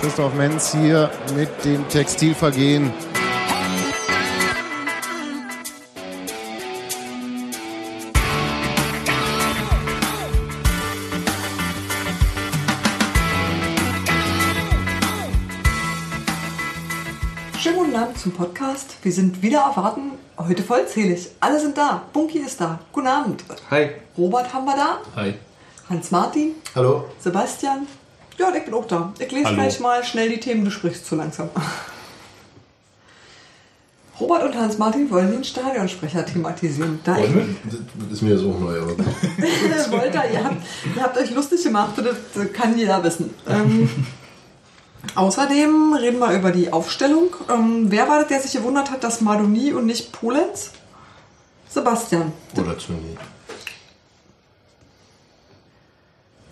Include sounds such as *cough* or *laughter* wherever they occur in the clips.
Christoph Menz hier mit dem Textilvergehen. Schönen guten Abend zum Podcast. Wir sind wieder erwarten, heute vollzählig. Alle sind da. Bunky ist da. Guten Abend. Hi. Robert haben wir da. Hi. Hans-Martin. Hallo. Sebastian. Ja, ich bin auch da. Ich lese Hallo. gleich mal schnell die Themen, du sprichst zu langsam. Robert und Hans-Martin wollen den Stadionsprecher thematisieren. Da ich, Das ist mir so neu, aber *laughs* wollt ihr, ihr, habt, ihr habt euch lustig gemacht, das kann jeder wissen. Ähm, außerdem reden wir über die Aufstellung. Ähm, wer war das, der sich gewundert hat, dass Madoni und nicht Polenz? Sebastian. Oder zu nie.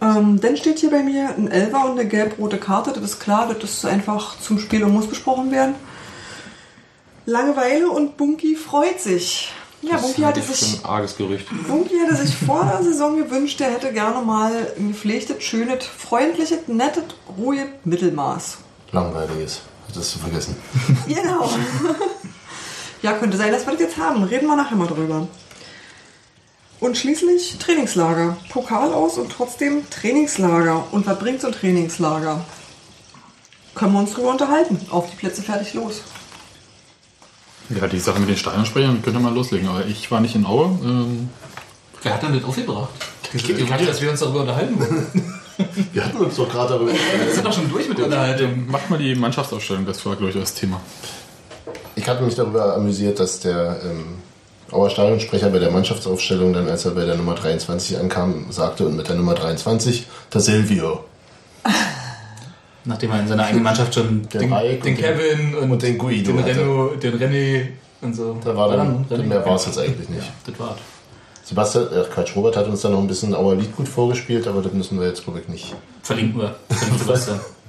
Ähm, dann steht hier bei mir ein Elfer und eine gelb-rote Karte. Das ist klar, das ist einfach zum Spiel und muss besprochen werden. Langeweile und Bunky freut sich. Ja, Bunky hatte, sich, ein arges Gerücht. Bunky hatte sich vor der Saison gewünscht, er hätte gerne mal ein gepflegtes, schönes, freundliches, nettes, ruhiges Mittelmaß. Langweiliges. Das ist zu vergessen. Genau. *laughs* ja, könnte sein, dass wir das jetzt haben. Reden wir nachher mal drüber. Und schließlich Trainingslager. Pokal aus und trotzdem Trainingslager. Und was bringt so ein Trainingslager? Können wir uns drüber unterhalten. Auf die Plätze fertig los. Ja, die Sache mit den Stadionsprechern könnte mal loslegen, aber ich war nicht in Aue. Ähm, Wer hat denn das aufgebracht? Ich dachte, dass wir uns darüber unterhalten wollen. *laughs* Wir hatten uns doch gerade darüber. Wir sind doch schon durch mit der Unterhaltung. macht mal die Mannschaftsausstellung, das war, glaube ich, das Thema. Ich hatte mich darüber amüsiert, dass der ähm, Auer Stadionsprecher bei der Mannschaftsaufstellung dann, als er bei der Nummer 23 ankam, sagte und mit der Nummer 23 der Silvio. Nachdem er in seiner eigenen Mannschaft schon den, den und Kevin und, und den Guido den hatte. Renno, den René und so. Da war dann, René? mehr war es jetzt eigentlich nicht. Ja, das war's. Sebastian, äh, Quatsch, Robert hat uns dann noch ein bisschen Auer Liedgut vorgespielt, aber das müssen wir jetzt, glaube ich, nicht. Verlinken wir. Verlinken Sebastian. *laughs*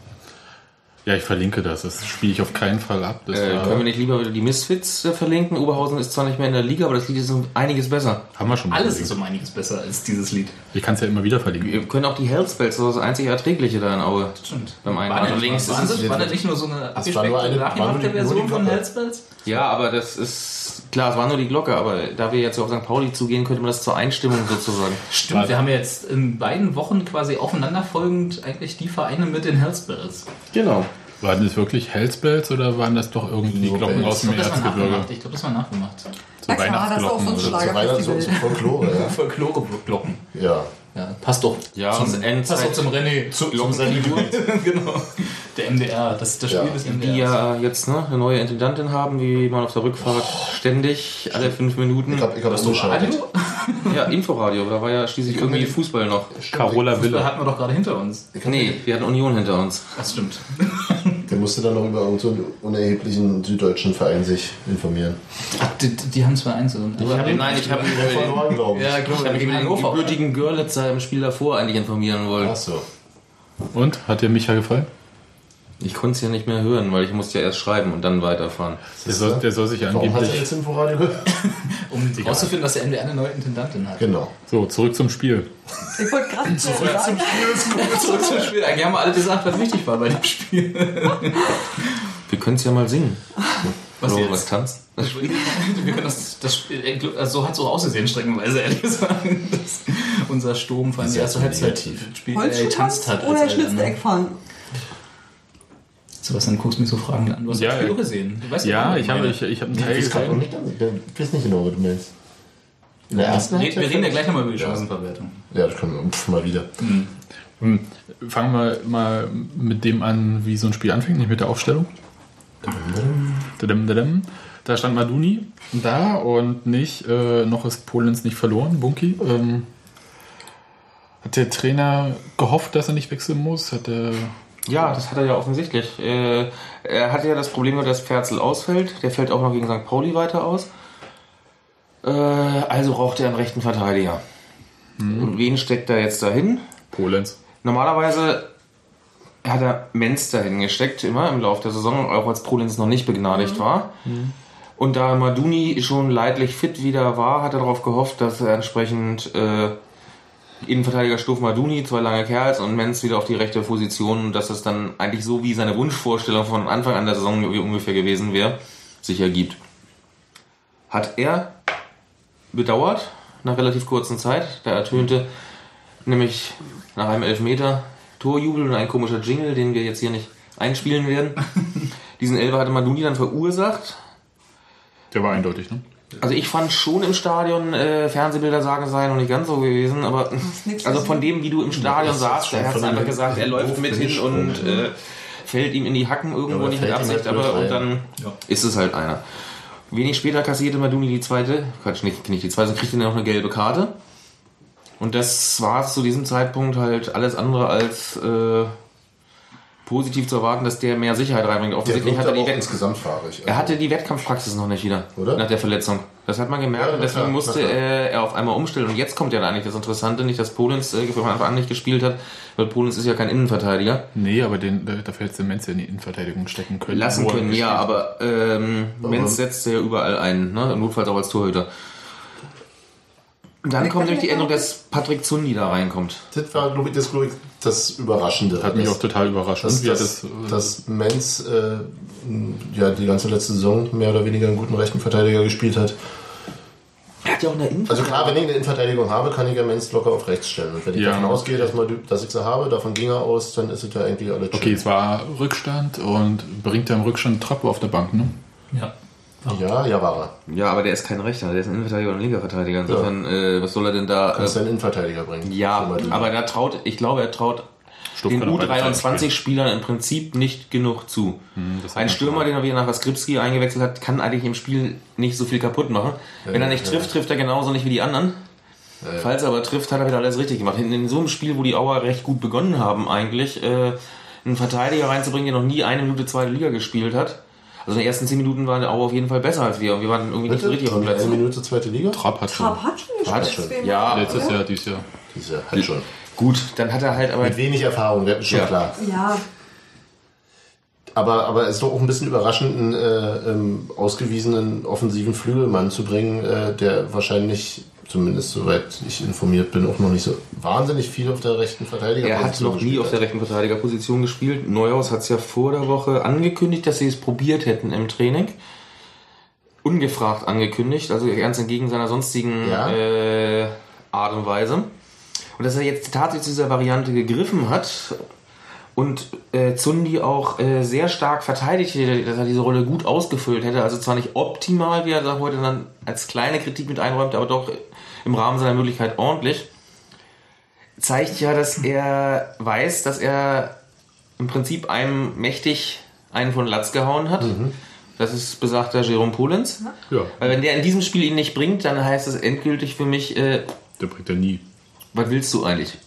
Ja, ich verlinke das. Das spiele ich auf keinen Fall ab. Das Äh, war, können wir nicht lieber wieder die Misfits äh, verlinken? Oberhausen ist zwar nicht mehr in der Liga, aber das Lied ist um einiges besser. haben wir schon mal Alles ist verlinkt. um einiges besser als dieses Lied. Ich kann es ja immer wieder verlinken. Wir können auch die Hellspells, das ist das einzig Erträgliche da in Aue. Stimmt. Beim einen. War, links war, ist das, es- war das nicht nur so eine abgespeckte, nachgemachte Version von. Hellspells? Ja, aber das ist klar, es war nur die Glocke, aber da wir jetzt auf St. Pauli zugehen, könnte man das zur Einstimmung sozusagen. *laughs* Stimmt, wir haben ja jetzt in beiden Wochen quasi aufeinanderfolgend eigentlich die Vereine mit den Hellspells. Genau. Waren das wirklich Hellspells oder waren das doch irgendwie Nur Glocken aus dem Ich glaube, das war Erzgebirge? nachgemacht. Ich glaube, das war nachgemacht. So Na klar, das ist auch so ein oder so. So Schlagerfestival. Folklore, ja. Folklore-Glocken. Ja. Ja, passt doch. Ja, zum, und Endzeit- passt doch zum René. Zu, zum Sendegebiet. *laughs* genau. Der MDR, das ist das Ja. Spiel des MDR. Die ja jetzt ne, eine neue Intendantin haben, wie man auf der Rückfahrt ständig, alle fünf Minuten. Ich habe ich hab Hast du umgeschaltet. Radio? *laughs* Ja, Inforadio, da war ja schließlich irgendwie Fußball noch. Carola Fußball Wille. hatten wir doch gerade hinter uns. Nee, wir hatten Union hinter uns. Das stimmt. *laughs* Der musste dann noch über irgendeinen unerheblichen süddeutschen Verein sich informieren. Ach, die, die haben 2-1. und- Ich hab, nein, ich habe Verloren, glaube ich. Ja, ich hab mich über den gebürtigen Görlitzer im Spiel davor eigentlich informieren wollen. Ach so. Und? Hat dir Micha gefallen? Ich konnte es ja nicht mehr hören, weil ich musste ja erst schreiben und dann weiterfahren. Der soll, der soll sich ja Warum hat er angeblich... jetzt Inforadio gehört? *laughs* Um herauszufinden, dass der MDR eine neue Intendantin hat. Genau. So, zurück zum Spiel. Ich wollte gerade *laughs* sagen, *laughs* Zurück zum Spiel. Eigentlich haben wir alle gesagt, was wichtig war bei dem Spiel. Wir können es ja mal singen. Was Oder jetzt? was tanzt? Das Spiel. Wir können das, das Spiel, also so hat es auch ausgesehen, streckenweise, ehrlich gesagt. Dass unser Sturm vor allem die Sehr erste Halbzeit spielt, äh, getanzt hat. oder Schnitzeneck fahren? Sebastian, du guckst mich so fragend an. Du hast Ja, das auch gesehen. Du weißt Ja, was ich habe ich, ich hab einen Teil gesehen. nicht, ich weiß nicht genau, was du meinst. In der ersten Wir, wir reden ja gleich nochmal über die Chancenverwertung. Ja, das können wir mal wieder. Hm, Fangen wir mal mit dem an, wie so ein Spiel anfängt, nicht mit der Aufstellung. Dadam, dadam. Da stand Maduni da und nicht, äh, noch ist Polens nicht verloren, Bunky. Ähm, hat der Trainer gehofft, dass er nicht wechseln muss? Hat er, Ja, das hat er ja offensichtlich. Äh, er hatte ja das Problem, dass Ferzel ausfällt. Der fällt auch noch gegen St. Pauli weiter aus. Äh, also braucht er einen rechten Verteidiger. Und wen steckt er jetzt dahin? Polens. Normalerweise hat er Menz dahin gesteckt, immer im Laufe der Saison, auch als Polenz noch nicht begnadigt war. Und da Maduni schon leidlich fit wieder war, hat er darauf gehofft, dass er entsprechend äh, Innenverteidiger Stoff Maduni, zwei lange Kerls und Menz wieder auf die rechte Position, dass es dann eigentlich so wie seine Wunschvorstellung von Anfang an der Saison ungefähr gewesen wäre, sich ergibt. Hat er bedauert, nach relativ kurzer Zeit. Da ertönte nämlich nach einem Elfmeter Torjubel und ein komischer Jingle, den wir jetzt hier nicht einspielen werden. *laughs* Diesen Elfer hatte Maduni dann verursacht. Der war eindeutig, ne? Also ich fand schon im Stadion äh, Fernsehbilder sagen sei noch nicht ganz so gewesen, aber also von dem, wie du im Stadion saßt, schon er hat einfach gesagt, er läuft mit hin und und, äh, fällt ihm in die Hacken irgendwo aber nicht mit Absicht, halt aber und dann Ja. ist es halt einer. Wenig später kassierte Maduni die zweite, Quatsch, nicht, nicht die zweite, sondern kriegte noch eine gelbe Karte. Und das war zu diesem Zeitpunkt halt alles andere als äh, positiv zu erwarten, dass der mehr Sicherheit reinbringt. Offensichtlich hat er die auch Wett insgesamt fahrig. er hatte die Wettkampfpraxis noch nicht wieder, Oder? nach der Verletzung. Das hat man gemerkt Ja, und deswegen klar, musste äh, er auf einmal umstellen. Und jetzt kommt ja da eigentlich das Interessante, nicht, dass Polens äh, von Anfang an nicht gespielt hat, weil Polens ist ja kein Innenverteidiger. Nee, aber den, äh, dafür hätte Menz ja in die Innenverteidigung stecken können. Lassen können, ja, aber ähm, Menz setzt ja überall ein, ne? notfalls auch als Torhüter. Und dann kommt nämlich die Änderung, dass Patrick Zundi da reinkommt. Das war, glaube ich, das, glaub ich, das Überraschende. Hat mich das, auch total überrascht. dass, hat dass, das, äh, dass Menz äh, ja, die ganze letzte Saison mehr oder weniger einen guten rechten Verteidiger gespielt hat. Er hat ja auch eine Also Innenverteidigung. klar, wenn ich eine Innenverteidigung habe, kann ich ja Menz locker auf rechts stellen. Und wenn ich Ja. davon ausgehe, dass, man, dass ich sie habe, davon ging er aus, dann ist es ja eigentlich alles Okay, es war Rückstand und bringt er im Rückstand Trappe auf der Bank, ne? Ja. Ja, ja, war er. Ja, aber der ist kein Rechter, der ist ein Innenverteidiger und ein linker Verteidiger. Insofern, äh, was soll er denn da? Kannst Äh, du einen Innenverteidiger bringen. ja, aber er traut, ich glaube, er traut Stuff den kann auch beide Seiten U23-Spielern im Prinzip nicht genug zu. hat Ein Stürmer, den er wieder nach Skripski eingewechselt hat, kann eigentlich im Spiel nicht so viel kaputt machen. Wenn er nicht ja. trifft, trifft er genauso nicht wie die anderen. Falls er aber trifft, hat er wieder alles richtig gemacht. In, in so einem Spiel, wo die Auer recht gut begonnen haben, eigentlich, äh, einen Verteidiger reinzubringen, der noch nie eine Minute zweite Liga gespielt hat. Also in den ersten zehn Minuten waren Auer auf jeden Fall besser als wir. Und wir waren irgendwie nicht so Bitte? richtig auf dem Eine Platz. Minute zweite Liga? Trapp hat schon. Trapp hat schon Hat gespielt. schon. deswegen- Ja, Letztes Jahr, dieses Jahr. Diese halt schon. Gut, dann hat er halt aber Mit wenig Erfahrung, das ist schon Ja. klar. Ja, Aber, aber es ist doch auch ein bisschen überraschend, einen äh, ähm, ausgewiesenen offensiven Flügelmann zu bringen, äh, der wahrscheinlich, zumindest soweit ich informiert bin, auch noch nicht so wahnsinnig viel auf der rechten Verteidiger Er hat noch nie auf der rechten Verteidigerposition gespielt. Neuhaus hat es ja vor der Woche angekündigt, dass sie es probiert hätten im Training. Ungefragt angekündigt, also ganz entgegen seiner sonstigen Ja. äh, Art und Weise. Und dass er jetzt tatsächlich zu dieser Variante gegriffen hat und äh, Zundi auch äh, sehr stark verteidigt hätte, dass er diese Rolle gut ausgefüllt hätte. Also zwar nicht optimal, wie er da heute dann als kleine Kritik mit einräumt, aber doch im Rahmen seiner Möglichkeit ordentlich zeigt ja, dass er weiß, dass er im Prinzip einem mächtig einen von Latz gehauen hat. Das ist besagter Jerome Polens. Ja, Weil wenn der in diesem Spiel ihn nicht bringt, dann heißt es endgültig für mich, äh, der bringt er nie. was willst du eigentlich?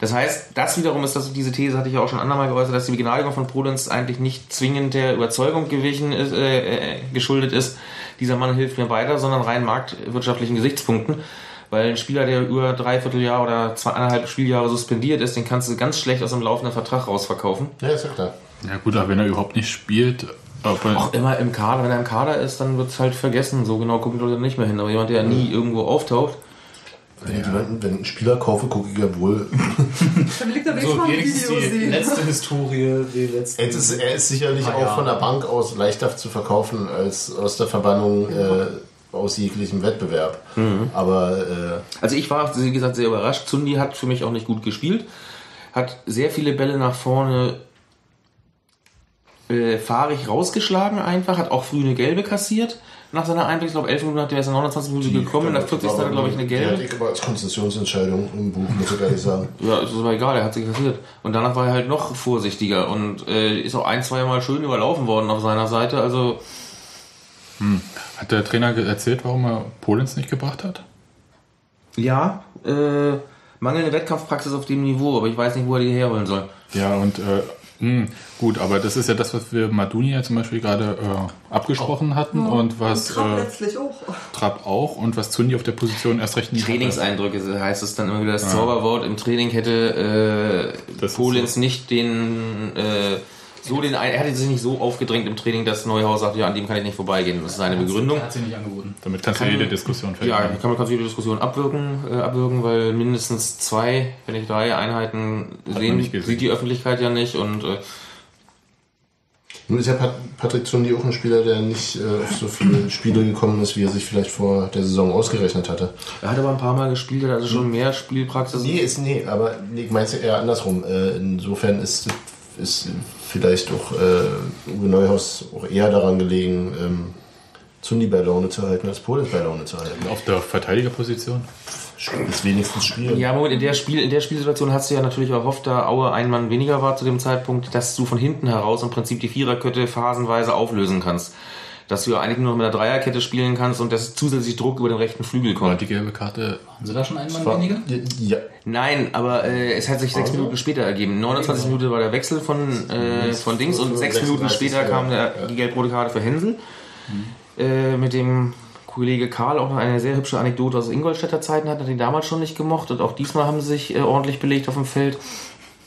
Das heißt, das wiederum ist das, diese These hatte ich ja auch schon andermal geäußert, dass die Begnadigung von Polens eigentlich nicht zwingend der Überzeugung gewichen ist, äh, äh, geschuldet ist, dieser Mann hilft mir weiter, sondern rein marktwirtschaftlichen Gesichtspunkten. Weil ein Spieler, der über dreiviertel Jahr oder zweieinhalb Spieljahre suspendiert ist, den kannst du ganz schlecht aus dem laufenden Vertrag rausverkaufen. Ja, ist ja klar. Ja gut, aber wenn er überhaupt nicht spielt, aber Auch immer im Kader, wenn er im Kader ist, dann wird es halt vergessen. So genau gucken die Leute nicht mehr hin. Aber jemand, der nie irgendwo auftaucht, Wenn, ich jemanden, wenn ich einen Spieler kaufe, gucke ich ja wohl. *laughs* dann liegt er So, mal ein Video die sehen. letzte Historie, die letzte. Er ist, er ist sicherlich Ah, auch ja. von der Bank aus leichter zu verkaufen als aus der Verbannung äh, aus jeglichem Wettbewerb. Aber äh, Also ich war, wie gesagt, sehr überrascht. Zundi hat für mich auch nicht gut gespielt. Hat sehr viele Bälle nach vorne äh, fahrig rausgeschlagen einfach. Hat auch früh eine gelbe kassiert. Nach seiner Einwechslung, ich glaube, 11 Minuten hat er erst in 29 Minuten gekommen. Der 40. hat er, glaube ich, eine Die hatte gelbe. ich aber als Konzessionsentscheidung im Buch, muss ich ehrlich sagen. *laughs* Ja, ist aber egal, er hat sie kassiert. Und danach war er halt noch vorsichtiger und äh, ist auch ein, zwei Mal schön überlaufen worden auf seiner Seite. Also hat der Trainer erzählt, warum er Polens nicht gebracht hat? ja, äh, mangelnde Wettkampfpraxis auf dem Niveau, aber ich weiß nicht, wo er die herholen soll. Ja, und äh, mh, gut, aber das ist ja das, was wir Maduni ja zum Beispiel gerade äh, abgesprochen hatten und was Und Trapp äh, letztlich auch. Trapp auch und was Zundi auf der Position erst recht nie hatte. Trainingseindrücke heißt es dann immer wieder das Zauberwort. Im Training hätte äh, Polens nicht den äh, so den, er hatte sich nicht so aufgedrängt im Training, dass Neuhaus sagt, ja, an dem kann ich nicht vorbeigehen. Das ist seine Begründung. Er hat sich nicht angeboten. Damit kannst Kann- du jede Diskussion Ja, verhindern. kann man kannst du jede Diskussion abwirken, äh, abwirken, weil mindestens zwei, wenn nicht drei Einheiten man sehen, sieht die Öffentlichkeit ja nicht und äh, Nun ist ja Pat Patrick Zundi auch ein Spieler, der nicht äh, auf so viele Spiele gekommen ist, wie er sich vielleicht vor der Saison ausgerechnet hatte. er hat aber ein paar Mal gespielt, er hat also schon mehr Spielpraxis. Nee, ist nee, aber nee, ich meine es eher andersrum. Äh, insofern ist, ist vielleicht auch äh, Uwe Neuhaus auch eher daran gelegen, ähm, Zundi bei Laune zu halten, als Polens bei Laune zu halten. Auf der Verteidigerposition. Ist wenigstens spielen. Ja, Moment, in der, Spiel, in der Spielsituation hast du ja natürlich erhofft, da Aue ein Mann weniger war zu dem Zeitpunkt, dass du von hinten heraus im Prinzip die Viererkette phasenweise auflösen kannst. Dass du ja eigentlich nur noch mit einer Dreierkette spielen kannst und dass zusätzlich Druck über den rechten Flügel kommt. die gelbe Karte. Haben sie da schon einen Mann War- weniger? Ja, Nein, aber äh, es hat sich sechs Also? Minuten später ergeben. 29 Minuten war der Wechsel von, äh, von Dings und sechs 36, Minuten später ja. kam der, die gelb-rote Karte für Hänsel. Äh, mit dem Kollege Karl auch noch eine sehr hübsche Anekdote aus Ingolstädter Zeiten hat, hat ihn damals schon nicht gemocht und auch diesmal haben sie sich äh, ordentlich belegt auf dem Feld.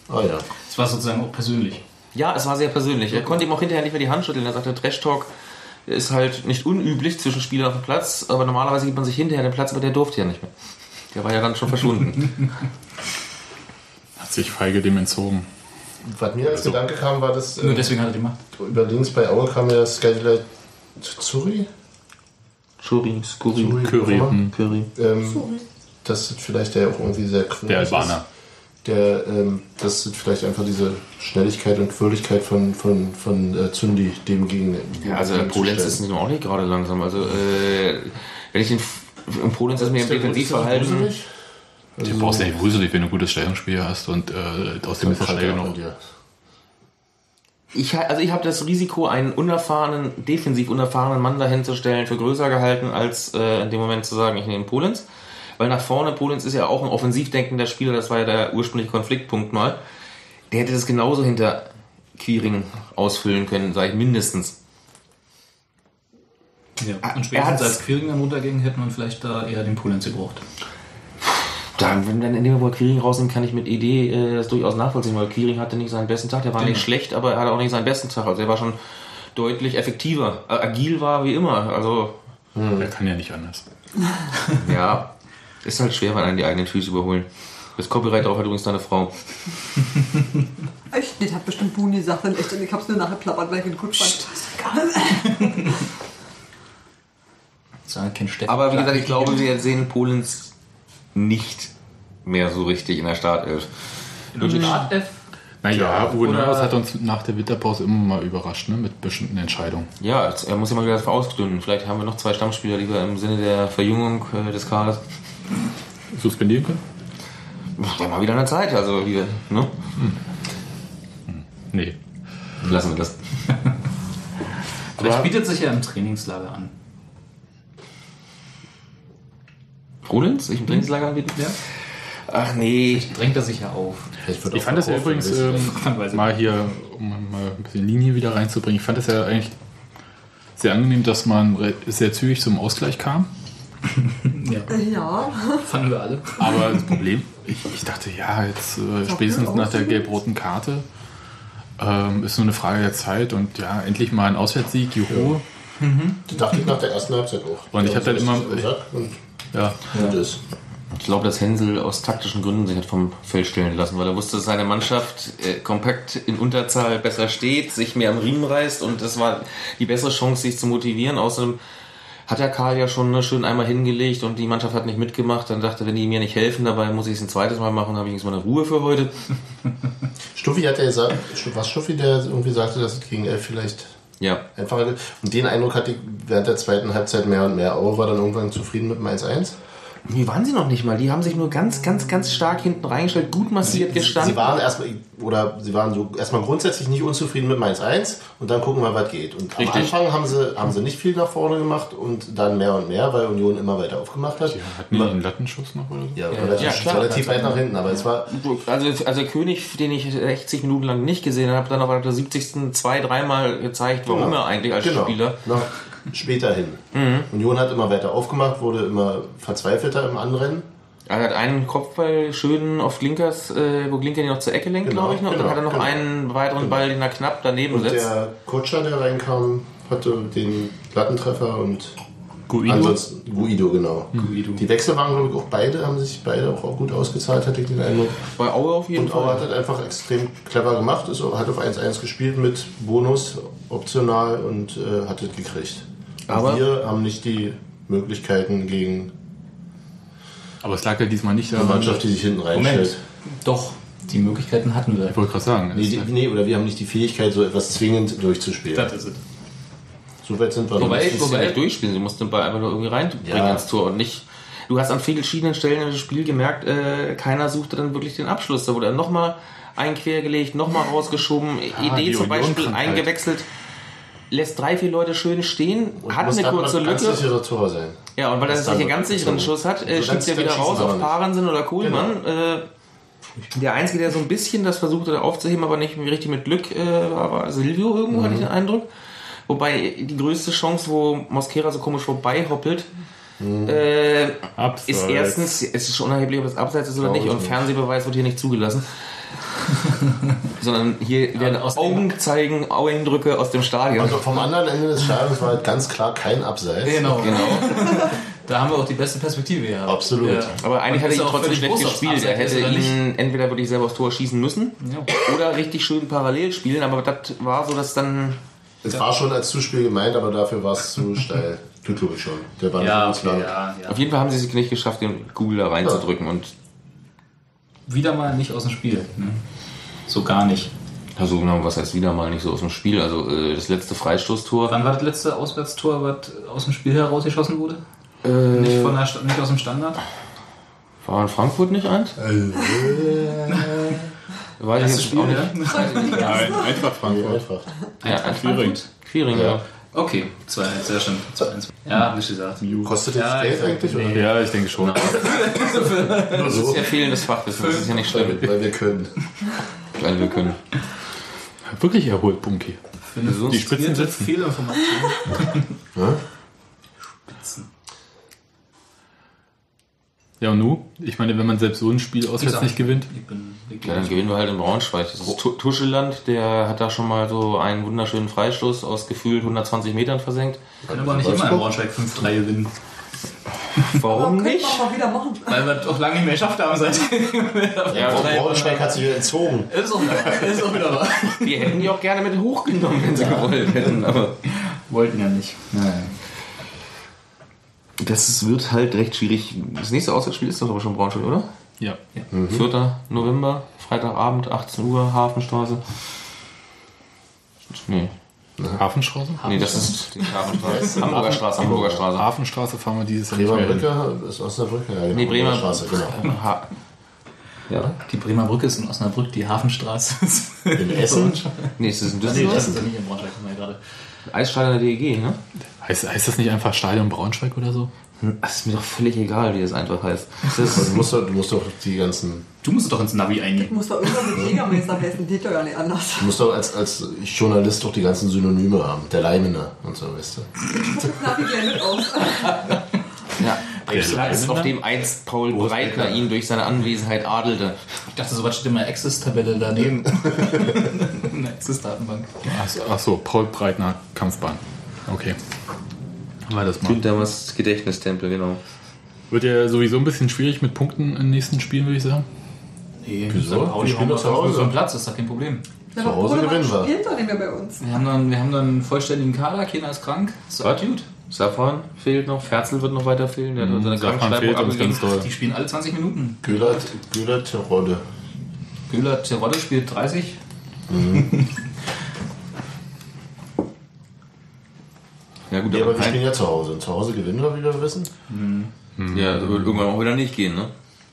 ah ja. Das war sozusagen auch persönlich. Ja, es war sehr persönlich. Er konnte ihm auch hinterher nicht mehr die Hand schütteln. Er sagte, Trash Talk ist halt nicht unüblich zwischen Spielern auf dem Platz, aber normalerweise gibt man sich hinterher den Platz, aber der durfte ja nicht mehr. Der war ja dann schon verschwunden. *laughs* Hat sich Feige dem entzogen. Was mir als Gedanke kam, war das. Nur Äh, deswegen hat er die Macht. über links bei Aue kam ja Skylight Zuri. Schuri, Skuri, Curry. Curry. hm. Curry. Ähm, das ist vielleicht der auch irgendwie sehr quirlig Der ist. Albaner. Der, ähm, das ist vielleicht einfach diese Schnelligkeit und Quirligkeit von, von, von äh, Zundi dem gegen. Ja, also Polenz ist nicht auch nicht gerade langsam. Also, äh, wenn ich den. In Polenz ist mir im Defensivverhalten. Du brauchst ja nicht wuselig, wenn du ein gutes Stellungsspiel hast und äh, aus dem ist schnell genug. dir. Ich, also ich habe das Risiko, einen unerfahrenen, defensiv unerfahrenen Mann dahin zu stellen, für größer gehalten, als äh, in dem Moment zu sagen, ich nehme Polenz. Weil nach vorne, Polenz ist ja auch ein offensiv denkender Spieler, das war ja der ursprüngliche Konfliktpunkt mal. Der hätte das genauso hinter Quiring ausfüllen können, sage ich mindestens. Ja. er Und spätestens als Quiring dann runterging, hätte man vielleicht da eher den Polenz gebraucht. Dann, wenn dann in dem wo Quiring rausnimmt, kann ich mit Idee äh, das durchaus nachvollziehen, weil Quiring hatte nicht seinen besten Tag, der war Genau. nicht schlecht, aber er hatte auch nicht seinen besten Tag. Also er war schon deutlich effektiver. Äh, agil war wie immer. Also Er kann ja nicht anders. Ja, *laughs* ist halt schwer, wenn einen die eigenen Füße überholen. Das Copyright drauf hat übrigens deine Frau. Echt? Das hat bestimmt Buni gesagt, dann echt. Und ich hab's nur nachher plappert, weil ich ihn gut fand. Das war *laughs* kein Steffen. Aber wie gesagt, ich glaube, wir sehen Polens nicht mehr so richtig in der Startelf. Startelf Naja, Uwe oder- Neuhaus hat uns nach der Winterpause immer mal überrascht, ne, mit bestimmten Entscheidungen. Ja, er muss ja mal wieder ausdünnen. Vielleicht haben wir noch zwei Stammspieler, die wir im Sinne der Verjüngung äh, des Kaders. Suspendieren können? Ja, mal wieder eine Zeit. Also, wir, ne? Nee. Lassen wir das. Vielleicht bietet sich ja im Trainingslager an. Polens? Ich im Trainingslager anbieten? Ja. Ach nee. Drängt er sich ja auf. Ich fand das ja übrigens ähm, *laughs* mal hier, um mal ein bisschen Linie wieder reinzubringen, ich fand das ja eigentlich sehr angenehm, dass man sehr zügig zum Ausgleich kam. *laughs* Ja. Fanden wir alle. Aber das Problem, ich, ich dachte, ja, jetzt äh, spätestens nach der gelb-roten Karte ähm, ist nur eine Frage der Zeit und ja, endlich mal ein Auswärtssieg, juhu. Das dachte ich nach der ersten Halbzeit auch. Und ich hab dann immer- und Ja, gut ist. Ich glaube, dass Hänsel aus taktischen Gründen sich hat vom Feld stellen lassen, weil er wusste, dass seine Mannschaft äh, kompakt in Unterzahl besser steht, sich mehr am Riemen reißt und das war die bessere Chance, sich zu motivieren. Außerdem hat der Karl ja schon ne, schön einmal hingelegt und die Mannschaft hat nicht mitgemacht. Dann dachte, wenn die mir nicht helfen, dabei muss ich es ein zweites Mal machen, habe ich jetzt mal eine Ruhe für heute. *laughs* Stuffi hat ja gesagt, was Stuffi, der irgendwie sagte, dass es gegen elf vielleicht Ja, einfacher geht. Und den Eindruck hatte ich während der zweiten Halbzeit mehr und mehr. Aue war dann irgendwann zufrieden mit dem 1-1. Die waren sie noch nicht mal. Die haben sich nur ganz, ganz, ganz stark hinten reingestellt, gut massiert gestanden. Sie waren erstmal, oder sie waren so erstmal grundsätzlich nicht unzufrieden mit Mainz 1 und dann gucken wir, was geht. Und am Richtig. Anfang haben sie, haben sie nicht viel nach vorne gemacht und dann mehr und mehr, weil Union immer weiter aufgemacht hat. hatten die einen Lattenschuss noch oder so? Ja, relativ, Ja, klar. relativ weit nach hinten, aber es war Also, also König, den ich 60 Minuten lang nicht gesehen habe, dann aber nach der 70. zwei, dreimal gezeigt, warum Genau. er eigentlich als genau, Spieler. noch später hin. Mhm. Union hat immer weiter aufgemacht, wurde immer verzweifelter im Anrennen. Er hat einen Kopfball schön auf Glinkers, äh, wo Glinker ihn noch zur Ecke lenkt, Genau, glaube ich. Noch. und dann genau, hat er noch genau. einen weiteren Ball, den er knapp daneben Und setzt. der Kutscher, der reinkam, hatte den Plattentreffer und Guido. ansonsten Guido, genau. Guido. Die Wechsel waren, glaube ich, auch beide, haben sich beide auch, auch gut ausgezahlt, hatte ich den Eindruck. Bei Aue auf jeden Und Auer hat Fall. das einfach extrem clever gemacht, ist, hat auf 1-1 gespielt mit Bonus optional und äh, hat es gekriegt. Aber- wir haben nicht die Möglichkeiten gegen Aber es lag ja diesmal nicht eine daran. Mannschaft, die sich hinten Moment. reinstellt. Doch, die Möglichkeiten hatten wir. Ich wollte gerade sagen. Nee, die, nee, oder wir haben nicht die Fähigkeit, so etwas zwingend durchzuspielen. Das ist es. So weit sind wir Wobei- noch Du ja wobei- nicht durchspielen, du musst den Ball einfach nur irgendwie reinbringen Ja. ins Tor und nicht. Du hast an vielen verschiedenen Stellen im Spiel gemerkt, äh, keiner suchte dann wirklich den Abschluss. Da wurde er nochmal einquergelegt, nochmal rausgeschoben. Idee die zum Beispiel Union-Krankheit. eingewechselt, lässt drei, vier Leute schön stehen, Und hat eine kurze ein ganz Lücke. sicherer Tor sein. Ja, und weil er Das sich einen ganz sicheren Schuss hat, äh, schiebt er wieder raus auf nicht. Paransen oder Kohlmann. Äh, der Einzige, der so ein bisschen das versuchte aufzuheben, aber nicht richtig mit Glück äh, war, war Silvio irgendwo, hatte ich den Eindruck. Wobei die größte Chance, wo Mosquera so komisch vorbei hoppelt, äh, Abseits. ist erstens, es ist schon unerheblich, ob das Abseits ist oder Glaube nicht, ich und nicht. Fernsehbeweis wird hier nicht zugelassen. *laughs* Sondern hier werden aus Augen zeigen, Augendrücke aus dem Stadion. Also vom anderen Ende des Stadions war halt ganz klar kein Abseits. Genau. Genau. *laughs* Da haben wir auch die beste Perspektive gehabt. Absolut. Ja. Aber eigentlich hat er ist ihn trotzdem schlecht gespielt. Er hätte ihn entweder wirklich selber aufs Tor schießen müssen Ja. oder richtig schön parallel spielen, aber das war so, dass dann. Es war schon als Zuspiel gemeint, aber dafür war es zu *laughs* steil. Tut glaube ich schon. Der war Ja, nicht okay, lang. ja, ja. Auf jeden Fall haben sie es nicht geschafft, den Kugel da reinzudrücken. Und Wieder mal nicht aus dem Spiel. Ne? So gar nicht. also, genau, was heißt wieder mal nicht so aus dem Spiel? Also, äh, das letzte Freistoßtor. Wann war das letzte Auswärtstor, was aus dem Spiel herausgeschossen wurde? Äh, Nicht, von der, Sta- nicht aus dem Standard? war in Frankfurt nicht eins? *laughs* Weiß ich jetzt auch nicht. *laughs* Nein, einfach Frankfurt. Einfach. Ja, ein Quiring. Quiring, ja. Okay, 2-1, sehr schön. 2-1. Ja, hab ich gesagt. Kostet das Ja, Geld ich- eigentlich? Oder? Ja, ich denke schon. Nur *laughs* Das ist ja fehlendes Fachwissen, das ist ja nicht schlimm, weil wir können. Weil wir können. Wirklich erholt, Bunky. Für Die Spitzen sitzen. Fehlinformation. *laughs* Ja, und nu? Ich meine, wenn man selbst so ein Spiel auswärts nicht gewinnt. Ich bin wirklich Ja, dann gewinnen wir halt in Braunschweig. Das ist Tu- Tuscheland, der hat da schon mal so einen wunderschönen Freistoß aus gefühlt 120 Metern versenkt. können aber nicht immer in Braunschweig 5-3 gewinnen. *laughs* Warum nicht? man mal wieder machen. Weil wir doch lange nicht mehr geschafft haben seitdem. *laughs* Ja, Braunschweig hat sich wieder entzogen. Ist auch, ist auch wieder wahr. Wir hätten die auch gerne mit hochgenommen, wenn sie gewollt hätten. Aber Wollten ja nicht. Nein. das wird halt recht schwierig. Das nächste Auswärtsspiel ist doch aber schon Braunschweig, oder? Ja. 4. November, Freitagabend, 18 Uhr, Hafenstraße. Nee, Hafenstraße? nee das ist die Hafenstraße. Hamburger Straße, Hamburger Straße. Hafenstraße fahren wir dieses Jahr Bremer. Brücke ist Osnabrück. Ja, genau. Nee, Bremer Straße, genau. Ha ja. Die Bremer Brücke ist in Osnabrück, die Hafenstraße ist In Essen. Nee, es ist ein Nee, Düsseldorf. das ist ja nicht in Braunschweig, haben wir ja gerade. Eisstadion der DEG, ne? Heißt, heißt das nicht einfach Stadion Braunschweig oder so? Das ist mir doch völlig egal, wie das einfach heißt. Das ist, Du musst, doch, du musst doch die ganzen. Du musst doch ins Navi eingeben. Muss doch irgendwann mit Jägermeister heißen, geht doch ja nicht anders. Du musst doch als, als Journalist doch die ganzen Synonyme haben. Der Leimener und so, weißt du. Na, wie gleich mit aus. ja, der Platz, auf dem einst Paul Breitner ihn durch seine Anwesenheit adelte. Ich dachte, sowas steht in der Access-Tabelle daneben. *laughs* in der Access-Datenbank. So, ach so, Paul Breitner Kampfbahn. Okay. War das mal. Günthermers Gedächtnistempel, genau. Wird ja sowieso ein bisschen schwierig mit Punkten in den nächsten Spielen, würde ich sagen. Nee, Wieso? Wir spielen doch zu Hause. auf den Platz, ist doch kein Problem. Ja, Zu Hause gewinnen wir. spielt doch nicht mehr bei uns. Wir haben dann, wir haben dann einen vollständigen Kader, keiner ist krank. Ist doch Was? gut. Safran fehlt noch, Ferzel wird noch weiter fehlen, der hat seine Safran Krankschreibung fehlt uns ganz doll. Die spielen alle 20 Minuten. Gülert, Gülert Rodde. Göhler Terodde spielt 30. *laughs* Ja gut, Ja, aber wir kein- spielen ja zu Hause. Und zu Hause gewinnen wir, wie wir wissen. ja, das wird irgendwann auch wieder nicht gehen, ne?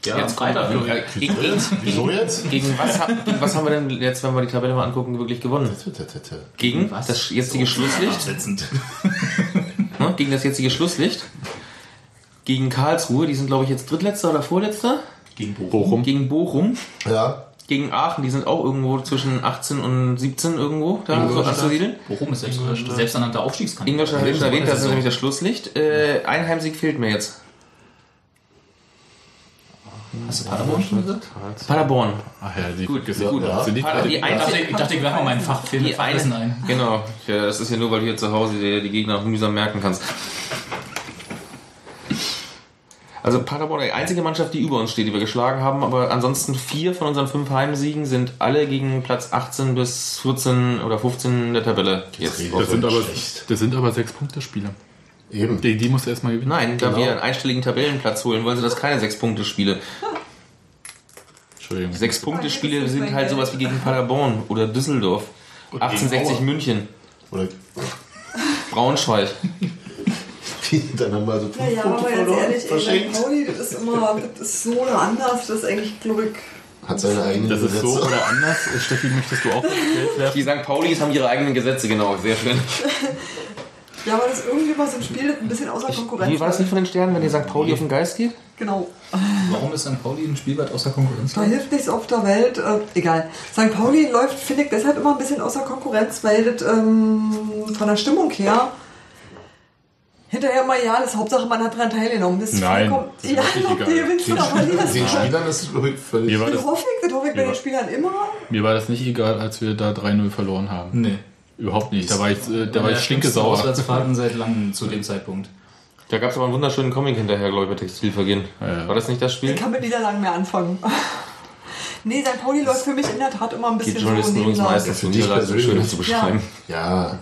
Ja, Jetzt Freitag. kommt- Ja, gegen, gegen, Wieso jetzt? *laughs* gegen, was, gegen was haben wir denn jetzt, wenn wir die Tabelle mal angucken, wirklich gewonnen? Gegen was? das jetzige Schlusslicht? *laughs* Ne? Gegen das jetzige Schlusslicht? Gegen Karlsruhe, die sind glaube ich jetzt drittletzter oder vorletzter? Gegen Bochum. Bochum. Gegen Bochum, Ja, gegen Aachen, die sind auch irgendwo zwischen 18 und 17 irgendwo da so anzusiedeln. Bochum ist selbst, selbsternannter Aufstiegskandidat. Ingolstadt ich schon erwähnt, das ist nämlich das Schlusslicht. Äh, ein Heimsieg fehlt mir jetzt. Hast du Paderborn schon gesagt? Paderborn. Ach ja, die Gut, ist gut. ja, sind die Pader- die Ich dachte, einzige, ich, dachte, ich werfe mal meinen Fachfilm die mit Fachwissen eine, ein. Genau. Ja, das ist ja nur, weil du hier zu Hause die, die Gegner mühsam merken kannst. Also Paderborn, die einzige Mannschaft, die über uns steht, die wir geschlagen haben, aber ansonsten vier von unseren fünf Heimsiegen sind alle gegen Platz 18 bis 14 oder 15 der Tabelle. Jetzt. das, sind aber, Schlecht. das sind aber sechs Punkte Spiele. Eben. Die, die musst du erstmal gewinnen. Nein, da Genau. wir einen einstelligen Tabellenplatz holen, wollen sie das keine Sechs-Punkte-Spiele. Entschuldigung. Sechs-Punkte-Spiele sind halt sowas wie gegen Paderborn oder Düsseldorf. gegen 1860 Auer. München, Oder Braunschweig. *laughs* dann haben wir so fünf Naja, Punkte aber verloren. ehrlich, ey, verschenkt. St. Pauli, das ist immer, das ist so oder anders, das ist eigentlich, glaube ich, Hat seine eigenen Das ist so Gesetze. oder anders. Steffi, möchtest du auch Geld werfen? Die St. Paulis haben ihre eigenen Gesetze, genau, sehr schön. *laughs* ja, aber das ist irgendwie mal so ein Spiel, das ein bisschen außer Konkurrenz Wie war das nicht von den Sternen, wenn dir St. Pauli auf den Geist geht? Genau. Warum ist St. Pauli ein Spielbad außer Konkurrenz? Da hilft nichts auf der Welt. Äh, egal. St. Pauli läuft, finde ich, deshalb immer ein bisschen außer Konkurrenz, weil das ähm, von der Stimmung her hinterher mal ja, das Hauptsache man hat daran teilgenommen. Das ist Nein, vollkommen- das ist ja, ob egal. du gewinnst oder verlierst. Den Spielern ist es, ich, völlig. Mir war Das hoffe ich, das hoffe ich bei Ja. den Spielern immer. mir war das nicht egal, als wir da 3-0 verloren haben. Nee. Überhaupt nicht. Da war ich, äh, da war ich stinkesauer. Auswärtsfahrten *laughs* seit langem zu dem Zeitpunkt. Da gab es aber einen wunderschönen Comic hinterher, glaube ich, bei Textilvergehen. Ja. War das nicht das Ich Spiel? kann mit Niederlagen mehr anfangen. *laughs* nee, St. Pauli läuft für mich in der Tat immer ein Die bisschen so Journalisten übrigens meistens Für die Leistung persönlich. schöner zu beschreiben. Ja.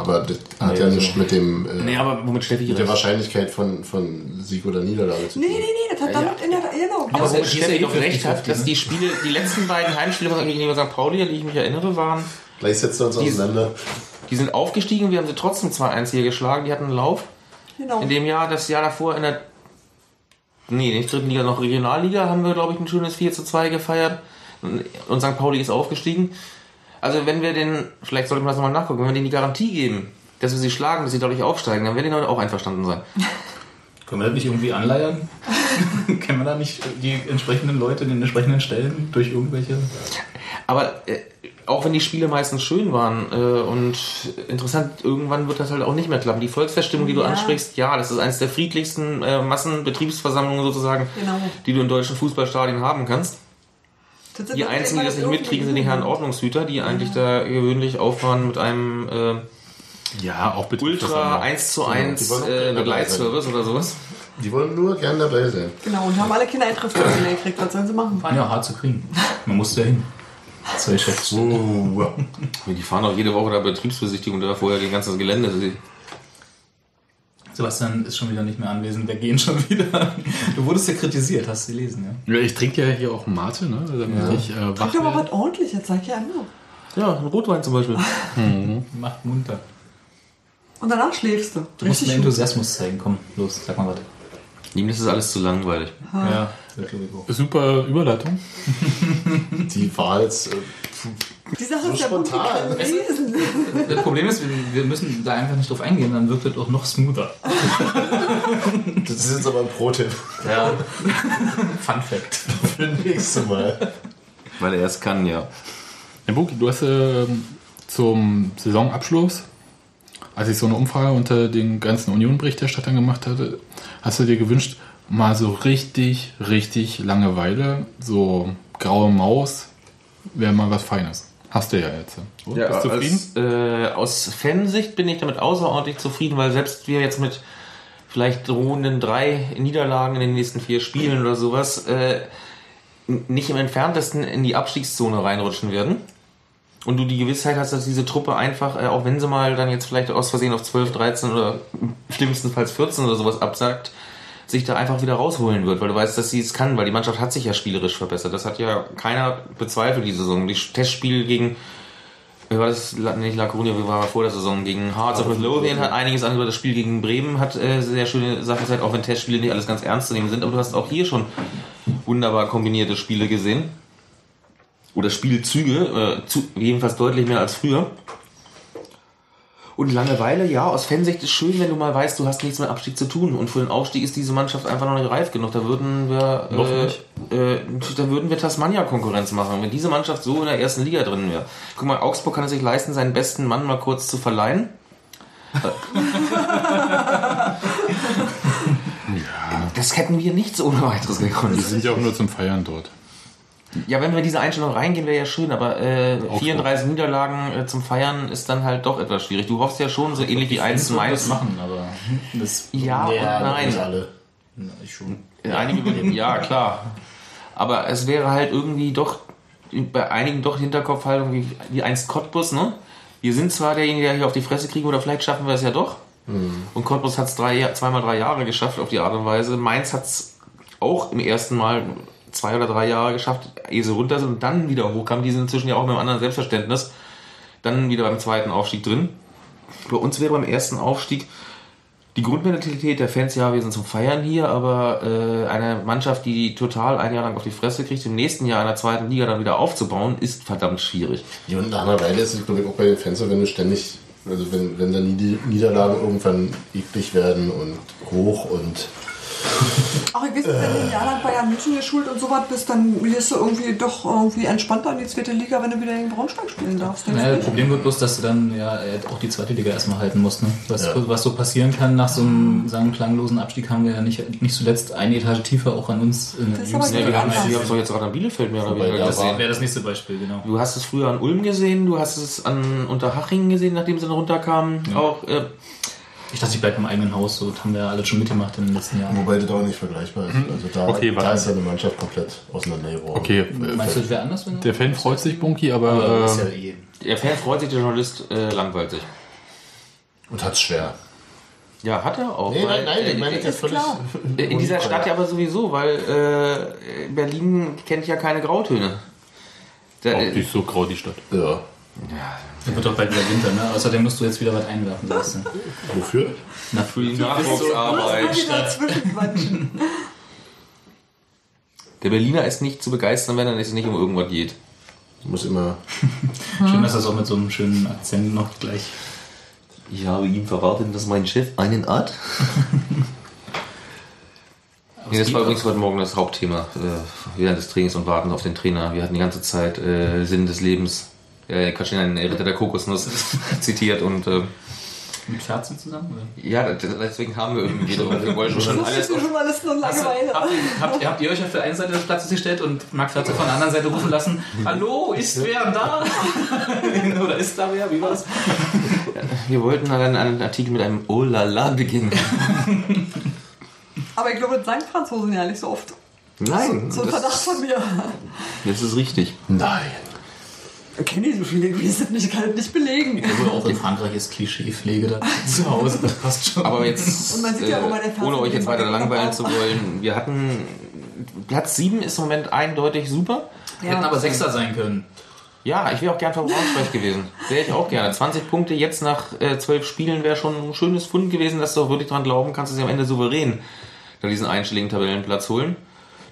Aber das hat Nee, ja also- nichts mit dem äh, Nee, aber womit Steffi mit der? Wahrscheinlichkeit von, von Sieg oder Niederlage zu Nee, tun. nee, nee, das hat damit in der genau. Aber ist ja- womit Steffi ja doch recht hat, 50-50, dass die Spiele, die letzten beiden Heimspiele von gegenüber St. Pauli, an die ich mich erinnere, waren, Gleich setzen wir uns auseinander. die sind aufgestiegen, wir haben sie trotzdem 2-1 hier geschlagen, die hatten einen Lauf. genau. In dem Jahr, das Jahr davor in der, nee, nicht dritten Liga, noch Regionalliga, haben wir, glaube ich, ein schönes 4 zu 2 gefeiert. Und St. Pauli ist aufgestiegen. Also wenn wir den, vielleicht sollte man das nochmal nachgucken, wenn wir denen die Garantie geben, dass wir sie schlagen, dass sie dadurch aufsteigen, dann werden die Leute auch einverstanden sein. *laughs* Können wir das nicht irgendwie anleiern? *laughs* Kennen wir da nicht die entsprechenden Leute in den entsprechenden Stellen durch irgendwelche. Aber äh, auch wenn die Spiele meistens schön waren äh, und interessant, irgendwann wird das halt auch nicht mehr klappen. Die Volksfeststimmung, die du Ja. ansprichst, ja, das ist eines der friedlichsten äh, Massenbetriebsversammlungen sozusagen, Genau. die du in deutschen Fußballstadien haben kannst. Die einzigen, die das nicht mitkriegen, sind die Herren Ordnungshüter, die eigentlich da gewöhnlich auffahren mit einem äh, Ja, auch bitte. Ultra 1 zu 1 die wollen auch äh, Begleitservice oder sowas. Die wollen nur gern dabei sein. Genau, und haben alle Kinder Eintrittskarte gekriegt. Was sollen sie machen? Waren ja hart zu kriegen. Man musste ja hin. Zwei Chefs. Uh, Die fahren auch jede Woche da Betriebsbesichtigung, da vorher die ganze Gelände. Sebastian ist schon wieder nicht mehr anwesend, wir gehen schon *laughs* wieder. Du wurdest ja kritisiert, hast du gelesen, ja? Ja, ich trinke ja hier auch Mate, ne? Damit ich äh, wach Trink werde. was ordentliches, sag ja immer. Ja, ein Rotwein zum Beispiel. Macht munter. Und danach schläfst du. Du musst mehr gut. Enthusiasmus zeigen. Komm, los, sag mal was. Ihm ist das alles zu langweilig. Ja, ich auch. Super Überleitung. die war jetzt. Äh, Die Sache So ist spontan. lesen. Das Problem ist, wir, müssen da einfach nicht drauf eingehen, dann wirkt es auch noch smoother. das ist jetzt aber ein Pro-Tipp Ja. Fun Fact. für das nächste Mal. Weil er es kann, ja. Ja, Buki, du hast ähm, zum Saisonabschluss, als ich so eine Umfrage unter den ganzen Union-Berichterstattern gemacht hatte, hast du dir gewünscht, mal so richtig, richtig Langeweile, so graue Maus, wäre mal was Feines. Hast du ja jetzt. Und, Ja, bist du zufrieden? Als, äh, aus Fansicht bin ich damit außerordentlich zufrieden, weil selbst wir jetzt mit vielleicht drohenden drei Niederlagen in den nächsten vier Spielen oder sowas äh, nicht im entferntesten in die Abstiegszone reinrutschen werden. Und du die Gewissheit hast, dass diese Truppe einfach, äh, auch wenn sie mal dann jetzt vielleicht aus Versehen auf 12, 13 oder schlimmstenfalls 14 oder sowas absagt, sich da einfach wieder rausholen wird, weil du weißt, dass sie es kann, weil die Mannschaft hat sich ja spielerisch verbessert. Das hat ja keiner bezweifelt, die Saison. Die Testspiele gegen wie war das nicht La Coruña, wie war vor der Saison gegen Hearts of Midlothian hat einiges angehört. Das Spiel gegen Bremen hat äh, sehr schöne Sachen gesagt, auch wenn Testspiele nicht alles ganz ernst zu nehmen sind. Aber du hast auch hier schon wunderbar kombinierte Spiele gesehen. Oder Spielzüge, äh, zu, jedenfalls deutlich mehr als früher. Und Langeweile, ja, aus Fansicht ist schön, wenn du mal weißt, du hast nichts mit Abstieg zu tun. Und für den Aufstieg ist diese Mannschaft einfach noch nicht reif genug. Da würden wir, äh, äh, da würden wir Tasmania Konkurrenz machen, wenn diese Mannschaft so in der ersten Liga drin wäre. Guck mal, Augsburg kann es sich leisten, seinen besten Mann mal kurz zu verleihen. *laughs* *laughs* das hätten wir nicht so ohne weiteres gekonnt. Wir sind ja auch nur zum Feiern dort. Ja, wenn wir diese Einstellung reingehen, wäre ja schön, aber äh, 34 Niederlagen äh, zum Feiern ist dann halt doch etwas schwierig. Du hoffst ja schon so ähnlich wie 1 zu das 1. machen, aber *laughs* das Ja und Ja, nein. nicht alle. Na, ich schon. Einige würden, ja, klar. Aber es wäre halt irgendwie doch, bei einigen doch Hinterkopfhaltung wie, wie einst Cottbus, ne? Wir sind zwar derjenige, der hier auf die Fresse kriegen, oder vielleicht schaffen wir es ja doch. Und Cottbus hat es zweimal drei Jahre geschafft auf die Art und Weise. Mainz hat es auch im ersten Mal zwei oder drei Jahre geschafft, ehe sie runter sind und dann wieder hochkamen. Die sind inzwischen ja auch mit einem anderen Selbstverständnis. Dann wieder beim zweiten Aufstieg drin. Bei uns wäre beim ersten Aufstieg die Grundmentalität der Fans, ja, wir sind zum Feiern hier, aber äh, eine Mannschaft, die total ein Jahr lang auf die Fresse kriegt, im nächsten Jahr in der zweiten Liga dann wieder aufzubauen, ist verdammt schwierig. Ja, und nach einer Weile ist es, glaube ich, auch bei den Fans wenn du ständig, also wenn, wenn dann die Niederlagen irgendwann eklig werden und hoch und Ach, ich weiß nicht, wenn du ein Jahr lang Bayern München geschult und so was bist, dann wirst du irgendwie doch irgendwie entspannter in die zweite Liga, wenn du wieder gegen Braunschweig spielen darfst. Naja, das nicht? Problem wird bloß, dass du dann ja äh, auch die zweite Liga erstmal halten musst. Ne? Was, Ja. was so passieren kann nach so einem sagen, klanglosen Abstieg haben wir ja nicht, nicht zuletzt eine Etage tiefer auch an uns. In Das ist aber Ja, wir Ja, haben ja. es doch jetzt gerade an Bielefeld mehr oder weniger da Das wäre das nächste Beispiel, genau. Du hast es früher an Ulm gesehen, du hast es an Unterhaching gesehen, nachdem sie dann runterkamen. Auch, äh, Ich dachte, ich bleibe im eigenen Haus, so das haben wir alles schon mitgemacht in den letzten Jahren. wobei das auch nicht vergleichbar ist. Also da, Okay, da ist ja eine Mannschaft komplett auseinandergebrochen. Okay, Meinst du, das wäre anders, wenn der Fan freut sich, Bunky, Aber aber ist ja äh, eh. der Fan freut sich, der Journalist äh, langweilt sich. Und hat's schwer. Ja, hat er auch. Nee, weil, nein, nein, ich äh, meine jetzt völlig. klar. *laughs* in dieser Stadt ja aber sowieso, weil äh, Berlin kennt ja keine Grautöne. Da, auch nicht so grau die Stadt. Ja. Das wird doch bald wieder Winter, ne? Außerdem musst du jetzt wieder was einwerfen, sagst du. Wofür? Na, für die Nachwuchsarbeit. Der Berliner ist nicht zu begeistern, wenn es nicht um irgendwas geht. Muss immer. *laughs* Schön, dass das auch mit so einem schönen Akzent noch gleich. Ich habe ihm verraten, dass mein Chef einen hat. *laughs* Nee, das war übrigens heute Morgen das Hauptthema äh, während des Trainings und Warten auf den Trainer. Wir hatten die ganze Zeit äh, Sinn des Lebens. Äh, Kaschin, ein Ritter der Kokosnuss *laughs* zitiert und äh, mit Ferzen zusammen? Oder? ja, deswegen haben wir irgendwie wieder. Wir wollten schon Das alles ist schon alles nur Langeweile. Habt, ihr- habt, ihr- habt ihr euch auf der einen Seite des Platzes gestellt und Marc Ferze von der anderen Seite rufen lassen? Hallo, ist wer da? *laughs* Oder ist da wer? Wie war's? Wir wollten dann einen Artikel mit einem Oh la la beginnen. Aber ich glaube, das sagen Franzosen ja nicht so oft. Nein, So ein Verdacht von mir. das ist richtig. Nein. Ich kenne die so viele, ich will das nicht, ich kann das nicht belegen. Obwohl auch in Frankreich ist Klischeepflege da *laughs* zu Hause, das passt schon. Aber jetzt, Und man sieht ja, äh, der ohne euch jetzt weiter langweilen zu wollen, *laughs* wir hatten Platz 7 ist im Moment eindeutig super. Wir hätten aber Sechster sein können. Ja, ich wäre auch gern vor Braunschweig *laughs* gewesen. Wäre ich auch gerne. 20 Punkte jetzt nach äh, 12 Spielen wäre schon ein schönes Fund gewesen, dass du auch wirklich dran glauben kannst, dass sie am Ende souverän da diesen einstelligen Tabellenplatz holen.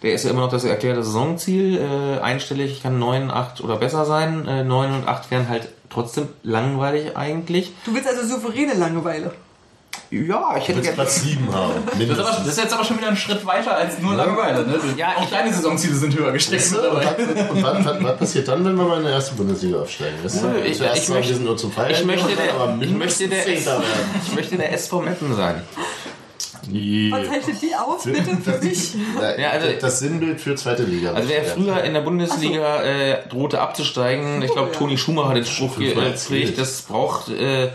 Der ist ja immer noch das erklärte Saisonziel. Äh, einstellig kann 9, 8 oder besser sein. Äh, 9 und 8 wären halt trotzdem langweilig eigentlich. Du willst also souveräne Langeweile. Ja, ich hätte gerne. Platz 7 haben. *laughs* Das ist, aber, das ist jetzt aber schon wieder ein Schritt weiter als nur Langeweile. Ne? Ja, auch deine Saisonziele sind höher gesteckt Weißt du, und was, und was, was, was passiert dann, wenn wir mal in der ersten Bundesliga aufsteigen? Weißt du? Ich- Zuerst ich möchte- wir sind nur zum Feiern, ich möchte der- aber ich möchte der-. Ich möchte der SV Meppen sein. Was zeichnet die aus, bitte, für mich? Ja, also- das Sinnbild für zweite Liga. Also wer früher in der Bundesliga äh, drohte abzusteigen, ich glaube. Toni Schumacher hat den Spruch geprägt, das braucht, äh,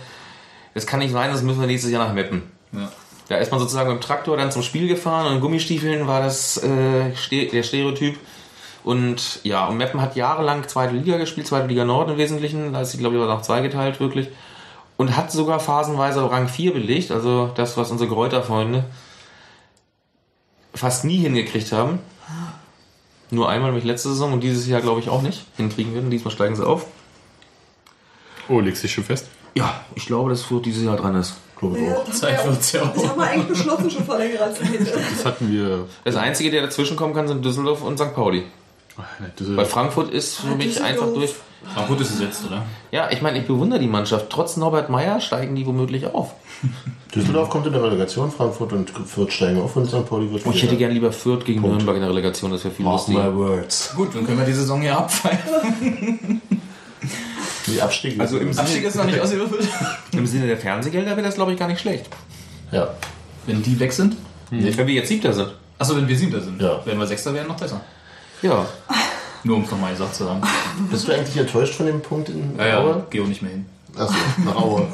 das kann nicht sein, das müssen wir nächstes Jahr nach Meppen. Ja. Da ist man sozusagen mit dem Traktor dann zum Spiel gefahren und in Gummistiefeln war das äh, der Stereotyp. Und ja, und Meppen hat jahrelang zweite Liga gespielt, zweite Liga Nord im Wesentlichen, da ist sie glaube ich auch noch zweigeteilt wirklich. Und hat sogar phasenweise Rang 4 belegt, also das, was unsere Kräuterfreunde fast nie hingekriegt haben. Nur einmal, nämlich letzte Saison und dieses Jahr glaube ich auch nicht hinkriegen würden. Diesmal steigen sie auf. Oh, legst dich schon fest? Ja, ich glaube, dass Fürth dieses Jahr dran ist. Glaube ich auch. Zeit wird's ja Das auch. haben wir eigentlich beschlossen schon vor längerer Zeit. Das hatten wir. Das Einzige, der dazwischen kommen kann, sind Düsseldorf und St. Pauli. Weil Frankfurt ist für mich Düsseldorf. einfach durch. Frankfurt ist gesetzt, oder? Ja, ich meine, ich bewundere die Mannschaft. Trotz Norbert Meyer steigen die womöglich auf. *laughs* Düsseldorf kommt in der Relegation, Frankfurt und Fürth steigen auf und St. Pauli wird Und ich hätte Vierter. gern lieber Fürth gegen Nürnberg in der Relegation, das wäre viel Mark lustiger. my words. Gut, dann können wir die Saison hier abpfeifen. *laughs* Die Abstieg. Also im Abstieg ist noch nicht ausgewürfelt. *laughs* Im Sinne der Fernsehgelder wäre das, glaube ich, gar nicht schlecht. Ja. Wenn die weg sind? Wenn wir jetzt Siebter sind. Achso, wenn wir Siebter sind. Ja. Wenn wir Sechster wären, noch besser. Ja, Nur um es nochmal gesagt zu haben. Bist du eigentlich enttäuscht von dem Punkt in Ja, ja, Aue? geh auch nicht mehr hin. Achso, nach Aue. *laughs*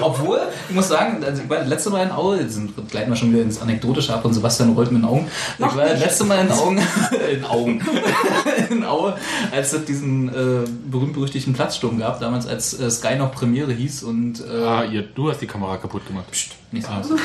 Obwohl, ich muss sagen, also ich war das letzte Mal in Aue, jetzt sind, gleiten wir schon wieder ins Anekdotische ab und Sebastian rollt mit den Augen. Ich war das letzte Mal in Augen, *laughs* in Augen, *laughs* in Aue, als es diesen äh, berühmt-berüchtigten Platzsturm gab, damals als äh, Sky noch Premiere hieß und äh, Ah, ihr, du hast die Kamera kaputt gemacht. nicht so.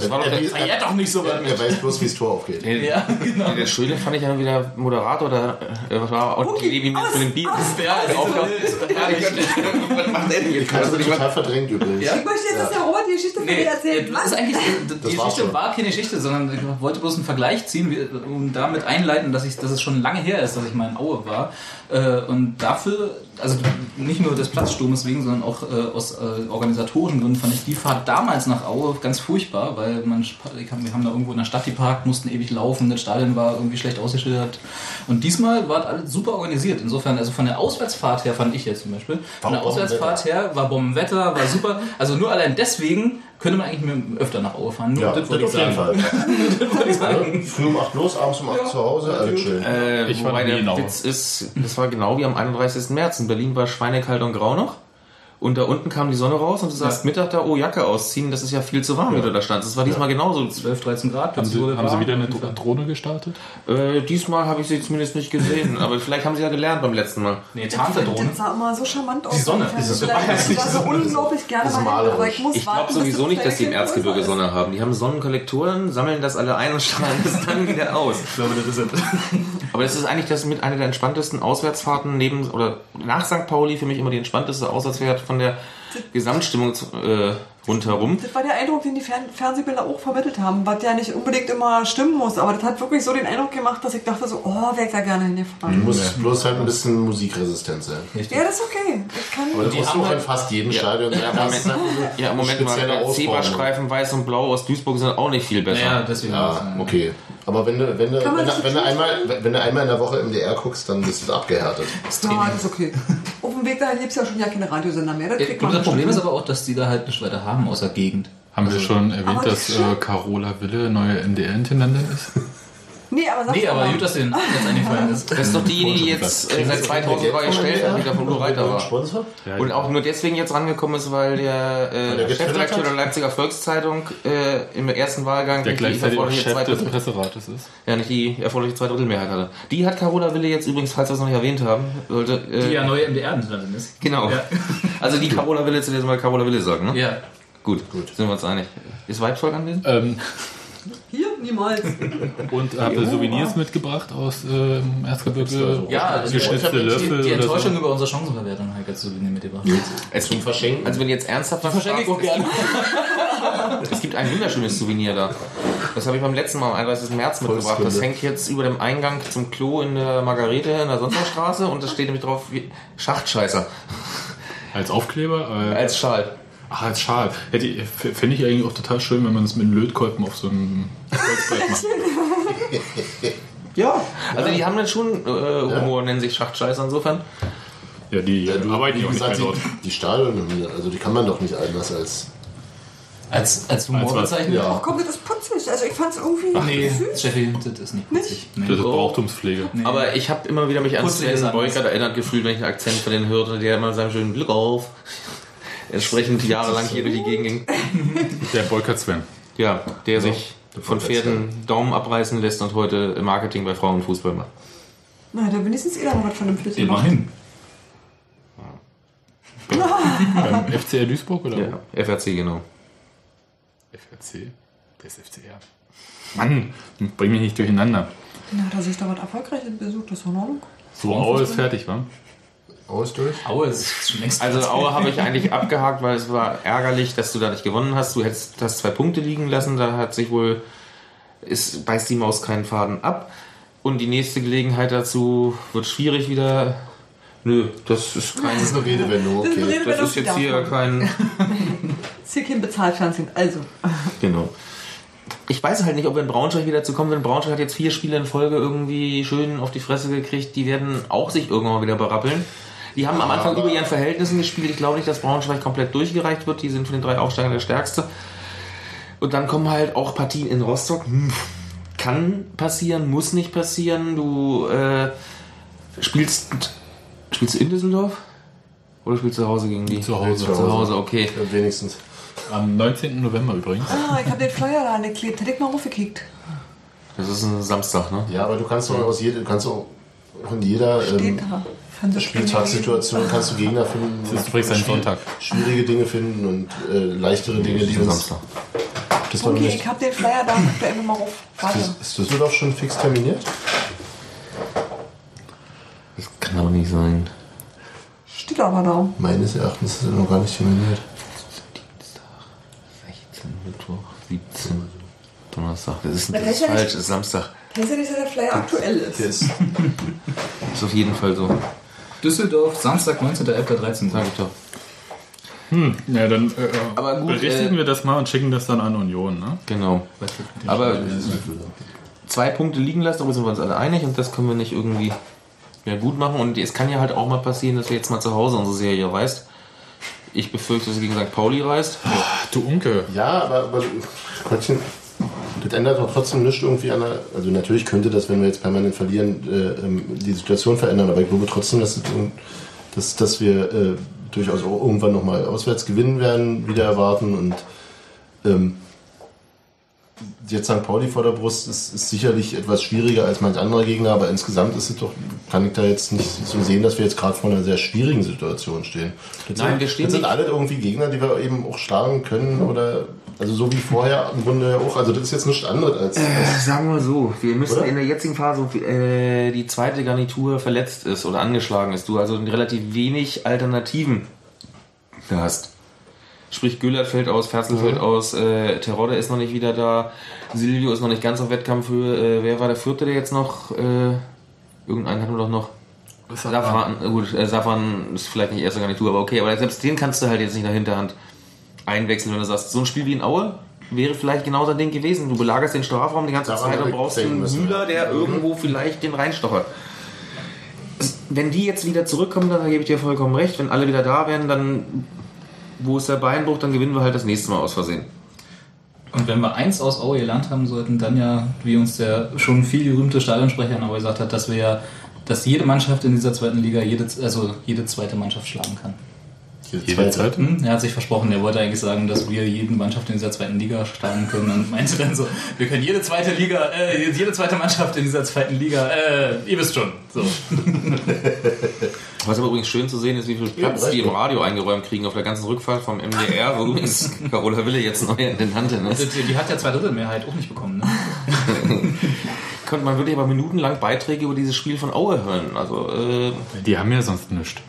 Das war doch der, Ah, ja, doch nicht so weit Er weiß bloß, wie das Tor aufgeht. der, Ja, *laughs* genau. der Schöne fand ich ja wieder Moderator, oder äh, was war auch die Idee, wie mit dem Bier. *laughs* Ja, Ja, *laughs* Was macht er denn jetzt? Mal total verdrängt übrigens. Ja. Ich möchte jetzt, dass der Robert die Geschichte von Nee, dir erzählt. das ist eigentlich, die Geschichte schon. war keine Geschichte, sondern ich wollte bloß einen Vergleich ziehen und damit einleiten, dass, ich, dass es schon lange her ist, dass ich mal in Aue war. Äh, Und dafür, also nicht nur des Platzsturmes wegen, sondern auch äh, aus äh, organisatorischen Gründen fand ich die Fahrt damals nach Aue ganz furchtbar, weil man, wir haben da irgendwo in der Stadt geparkt, mussten ewig laufen, das Stadion war irgendwie schlecht ausgeschildert. Und diesmal war alles super organisiert. Insofern, also von der Auswärtsfahrt her fand ich jetzt zum Beispiel, von der Auswärtsfahrt her war Bombenwetter, war super. Also nur allein deswegen könnte man eigentlich mehr- öfter nach Aue fahren. Nur Ja, das das wollte ich auf jeden sagen. Fall. *laughs* Früh um 8 los, abends um 8 zu Hause, alles schön. Äh, Ich war wobei der Aue. Witz ist, das war genau wie am 31. März. In Berlin war schweinekalt und grau noch. Und da unten kam die Sonne raus und du sagst Mittag da, oh, Jacke ausziehen, das ist ja viel zu warm, wie du da standst. Das war diesmal genauso. 12, 13 Grad. Haben sie, haben sie wieder eine Dro- Drohne gestartet? Äh, diesmal habe ich sie zumindest nicht gesehen, *laughs* aber vielleicht haben sie ja gelernt beim letzten Mal. Nee, Das Tarnterdrohne. sah immer so charmant aus. Die Sonne, Ich ist es war so- so unglaublich gerne Das ist mal hin, aber ich muss Ich glaube sowieso nicht, das dass die im Erzgebirge. Sonne haben. Die haben Sonnenkollektoren, sammeln das alle ein und strahlen es dann wieder aus. Ich glaube, das ist es. *laughs* Aber das ist eigentlich das mit einer der entspanntesten Auswärtsfahrten neben oder nach St. Pauli für mich immer die entspannteste Auswärtsfahrt von der Gesamtstimmung äh, rundherum. Das war der Eindruck, den die Fern Fernsehbilder auch vermittelt haben, was ja nicht unbedingt immer stimmen muss. Aber das hat wirklich so den Eindruck gemacht, dass ich dachte so, oh, wäre ich da gerne hingefahren. Muss bloß halt ein bisschen musikresistent sein. Ja, das ist okay. Ich kann Aber das Die musst haben du auch in halt- fast jedem Ja. Stadion Ja, sein. Moment. Ja, im Moment mal. Zebrastreifen weiß und blau aus Duisburg sind auch nicht viel besser. Ja, deswegen. Ja, okay. Aber wenn du, wenn du, wenn, du, wenn, du einmal, wenn du einmal in der Woche MDR guckst, dann bist du abgehärtet. Ja, das ist okay. *laughs* Auf dem Weg dahin gibt es ja schon ja keine Radiosender mehr. Das man das Problem ist aber auch, dass die da halt nicht weiter haben außer Gegend. Haben wir schon erwähnt, dass das äh, Carola Wille neue NDR-Intendantin ist? *laughs* Nee, aber sag's Nee, aber mal. gut, dass dir den Namen jetzt eingefallen ist. Das ist doch diejenige, die jetzt äh, seit 2003 gestellt hat, die davon nur Reiter war. Sponsor? Und auch nur deswegen jetzt rangekommen ist, weil der, äh, der Chefredakteur der? Leipziger Volkszeitung äh, im ersten Wahlgang Der nicht die erforderliche Chef des Presserates ist. ja, nicht die erforderliche Zweidrittelmehrheit hatte. Die hat Carola Wille jetzt übrigens, falls wir es noch nicht erwähnt haben, sollte. Äh, Die ja neue MDR-Intendantin ist. Genau. Ja. *laughs* Also die Carola Wille zu der mal Carola Wille sagen, ne? Ja. Gut, gut. Sind wir uns einig. Ist Weibvolk anwesend? Ähm? Niemals. *laughs* und habt ihr Souvenirs mitgebracht aus ähm, Erzgebirge? Ja, also geschnitzte die, Löffel die oder Enttäuschung so? über unsere Chancenverwertung habe ich als Souvenir mitgebracht. Es Zum Verschenken? Also wenn du jetzt ernsthaft was Verschenke ich auch gerne. *laughs* es, gibt ein wunderschönes Souvenir da. Das habe ich beim letzten Mal am 31. März mitgebracht. Das hängt jetzt über dem Eingang zum Klo in der Margarete in der Sonntagsstraße und da steht nämlich drauf wie Schachtscheißer Als Aufkleber? Äh, als Schal. Ach, als Schal. Hätte ich- f- Fände ich eigentlich auch total schön, wenn man es mit einem Lötkolben auf so einem Holzbrett macht. *laughs* Ja. Also die haben dann schon äh, Humor, nennen sich Schachtscheißer insofern. Ja, die Ja, du, arbeiten ja auch nicht mehr gesagt, dort. die, die Stadionhymne, also die kann man doch nicht anders als. Als, als Humor Als bezeichnet? Ja. Ach komm, das ist putzig. Also ich fand's irgendwie Ach nee, süß. Steffi, das ist nicht witzig. Nee. Das ist Brauchtumspflege. Aber ich habe immer wieder mich an Putzig Sven. Beukert erinnert gefühlt, wenn ich einen Akzent von den hörte, der immer seinem schönen Glück auf entsprechend jahrelang hier durch die Gegend ging. *laughs* Der Bolker Sven. Ja, der sich von Volker Pferden Daumen abreißen lässt und heute Marketing bei Frauenfußball macht. Na, da wenigstens eh da noch was vernünftiges gemacht. Immerhin. Beim FCR Duisburg oder Ja, FRC, genau. wo? FRC? Der ist FCR. Mann, bring mich nicht durcheinander. Na, dass ich da was Erfolgreiches besucht, das ist in Ordnung. So, Aue ist fertig, wa? Aus durch? Aue ist schon längst Also Aue habe ich *laughs* eigentlich abgehakt, weil es war ärgerlich, dass du da nicht gewonnen hast. Du hättest das zwei Punkte liegen lassen, da hat sich wohl, ist, beißt die Maus keinen Faden ab. Und die nächste Gelegenheit dazu wird schwierig wieder. Nö, das ist kein. Das ist eine Redewendung, Das ist okay. Redewendung. Das ist jetzt hier kein. *laughs* Das ist hier kein Bezahlfernsehen. Also, *laughs* Genau. Ich weiß halt nicht, ob wir in Braunschweig wieder zu kommen. Wenn Braunschweig hat jetzt vier Spiele in Folge irgendwie schön auf die Fresse gekriegt, die werden auch sich irgendwann mal wieder berappeln. Die haben am Anfang über ihren Verhältnissen gespielt. Ich glaube nicht, dass Braunschweig komplett durchgereicht wird. Die sind von den drei Aufsteigern der stärkste. Und dann kommen halt auch Partien in Rostock. Hm, Kann passieren, muss nicht passieren. Du äh, spielst. Spielst du in Düsseldorf? Oder spielst du zu Hause gegen die? Zu Hause. Zu Hause, okay. Ja, wenigstens. Am 19. November übrigens. Ah, ich hab den Flyer da angeklebt. Hätte ich mal raufgekickt. Das ist ein Samstag, ne? Ja, aber du kannst doch aus jeder, kannst auch in jeder Steht ähm, da. Fernsehspiel. Spieltagssituation kannst du Gegner finden. Das ist übrigens ein Sonntag. Schwierige Dinge finden und äh, leichtere Dinge, die Am uns. Samstag. Das war Okay, nicht. ich hab den Flyer da. Guckt da einfach mal rauf. Warte. Ist, ist Düsseldorf schon fix terminiert? Das kann aber nicht sein. Steht aber da. Meines Erachtens ist er noch gar nicht terminiert. 16, Mittwoch, 17, Donnerstag. Das ist, das ist das ist ja falsch, nicht- das ist Samstag. Kennst du nicht, dass der Flyer aktuell ist? Ist Ist auf jeden Fall so. Düsseldorf, Samstag, 19.11.13 Sag Uhr. ich doch. Ja, dann äh, Aber gut, berichtigen äh, wir das mal und schicken das dann an Union. Ne? Genau. Aber zwei Punkte liegen lassen, darüber sind wir uns alle einig und das können wir nicht irgendwie mehr gut machen. Und es kann ja halt auch mal passieren, dass wir jetzt mal zu Hause unsere Serie reißt. Ich befürchte, dass sie gegen St. Pauli reist. Ach, du Unke. Ja, aber, aber Gottchen, das ändert doch trotzdem nichts irgendwie an der. Also natürlich könnte das, wenn wir jetzt permanent verlieren, äh, ähm, die Situation verändern, aber ich glaube trotzdem, dass, dass, dass wir äh, durchaus auch irgendwann nochmal auswärts gewinnen werden, wieder erwarten und ähm, jetzt St. Pauli vor der Brust ist, ist sicherlich etwas schwieriger als manch anderer Gegner, aber insgesamt ist es doch, kann ich da jetzt nicht so sehen, dass wir jetzt gerade vor einer sehr schwierigen Situation stehen. Das Nein, sind, wir stehen das sind alle irgendwie Gegner, die wir eben auch schlagen können oder also so wie vorher im Grunde ja auch. Also das ist jetzt nichts anderes als, Äh, sagen wir so, wir müssen Oder? in der jetzigen Phase, wo äh, die zweite Garnitur verletzt ist oder angeschlagen ist, du also relativ wenig Alternativen hast. Sprich, Güllert fällt aus, Ferzel fällt aus, äh, Terodde ist noch nicht wieder da, Silvio ist noch nicht ganz auf Wettkampfhöhe. Äh, wer war der vierte, der jetzt noch? Äh, irgendeinen hatten wir doch noch. Safran, äh, gut, äh, Safran ist vielleicht nicht erste Garnitur, aber okay, aber selbst den kannst du halt jetzt nicht der Hinterhand einwechseln, wenn du sagst, so ein Spiel wie in Aue wäre vielleicht genau sein Ding gewesen. Du belagerst den Strafraum die ganze Daran Zeit und brauchst einen Müller, der irgendwo vielleicht den reinstochert. Wenn die jetzt wieder zurückkommen, dann gebe ich dir vollkommen recht. Wenn alle wieder da wären, dann wo ist der Beinbruch, dann gewinnen wir halt das nächste Mal aus Versehen. Und wenn wir eins aus Aue gelernt haben sollten, dann ja, wie uns der schon viel gerühmte Stadionsprecher in Aue gesagt hat, dass wir ja, dass jede Mannschaft in dieser zweiten Liga jede, also jede zweite Mannschaft schlagen kann. Jede Zeit. Hm? Er hat sich versprochen, er wollte eigentlich sagen, dass wir jede Mannschaft in dieser zweiten Liga schlagen können und meinte dann so, wir können jede zweite Liga, äh, jede zweite Mannschaft in dieser zweiten Liga, äh, ihr wisst schon. So. *laughs* Was aber übrigens schön zu sehen ist, wie viel Platz Ja, die im Radio eingeräumt kriegen auf der ganzen Rückfahrt vom MDR, wo übrigens *laughs* Carola Wille jetzt neu in den Handeln ist. Die, die hat ja zwei Drittel Mehrheit auch nicht bekommen. Ne? *laughs* Konnte man wirklich aber minutenlang Beiträge über dieses Spiel von Aue hören. Also, äh, Die haben ja sonst nichts.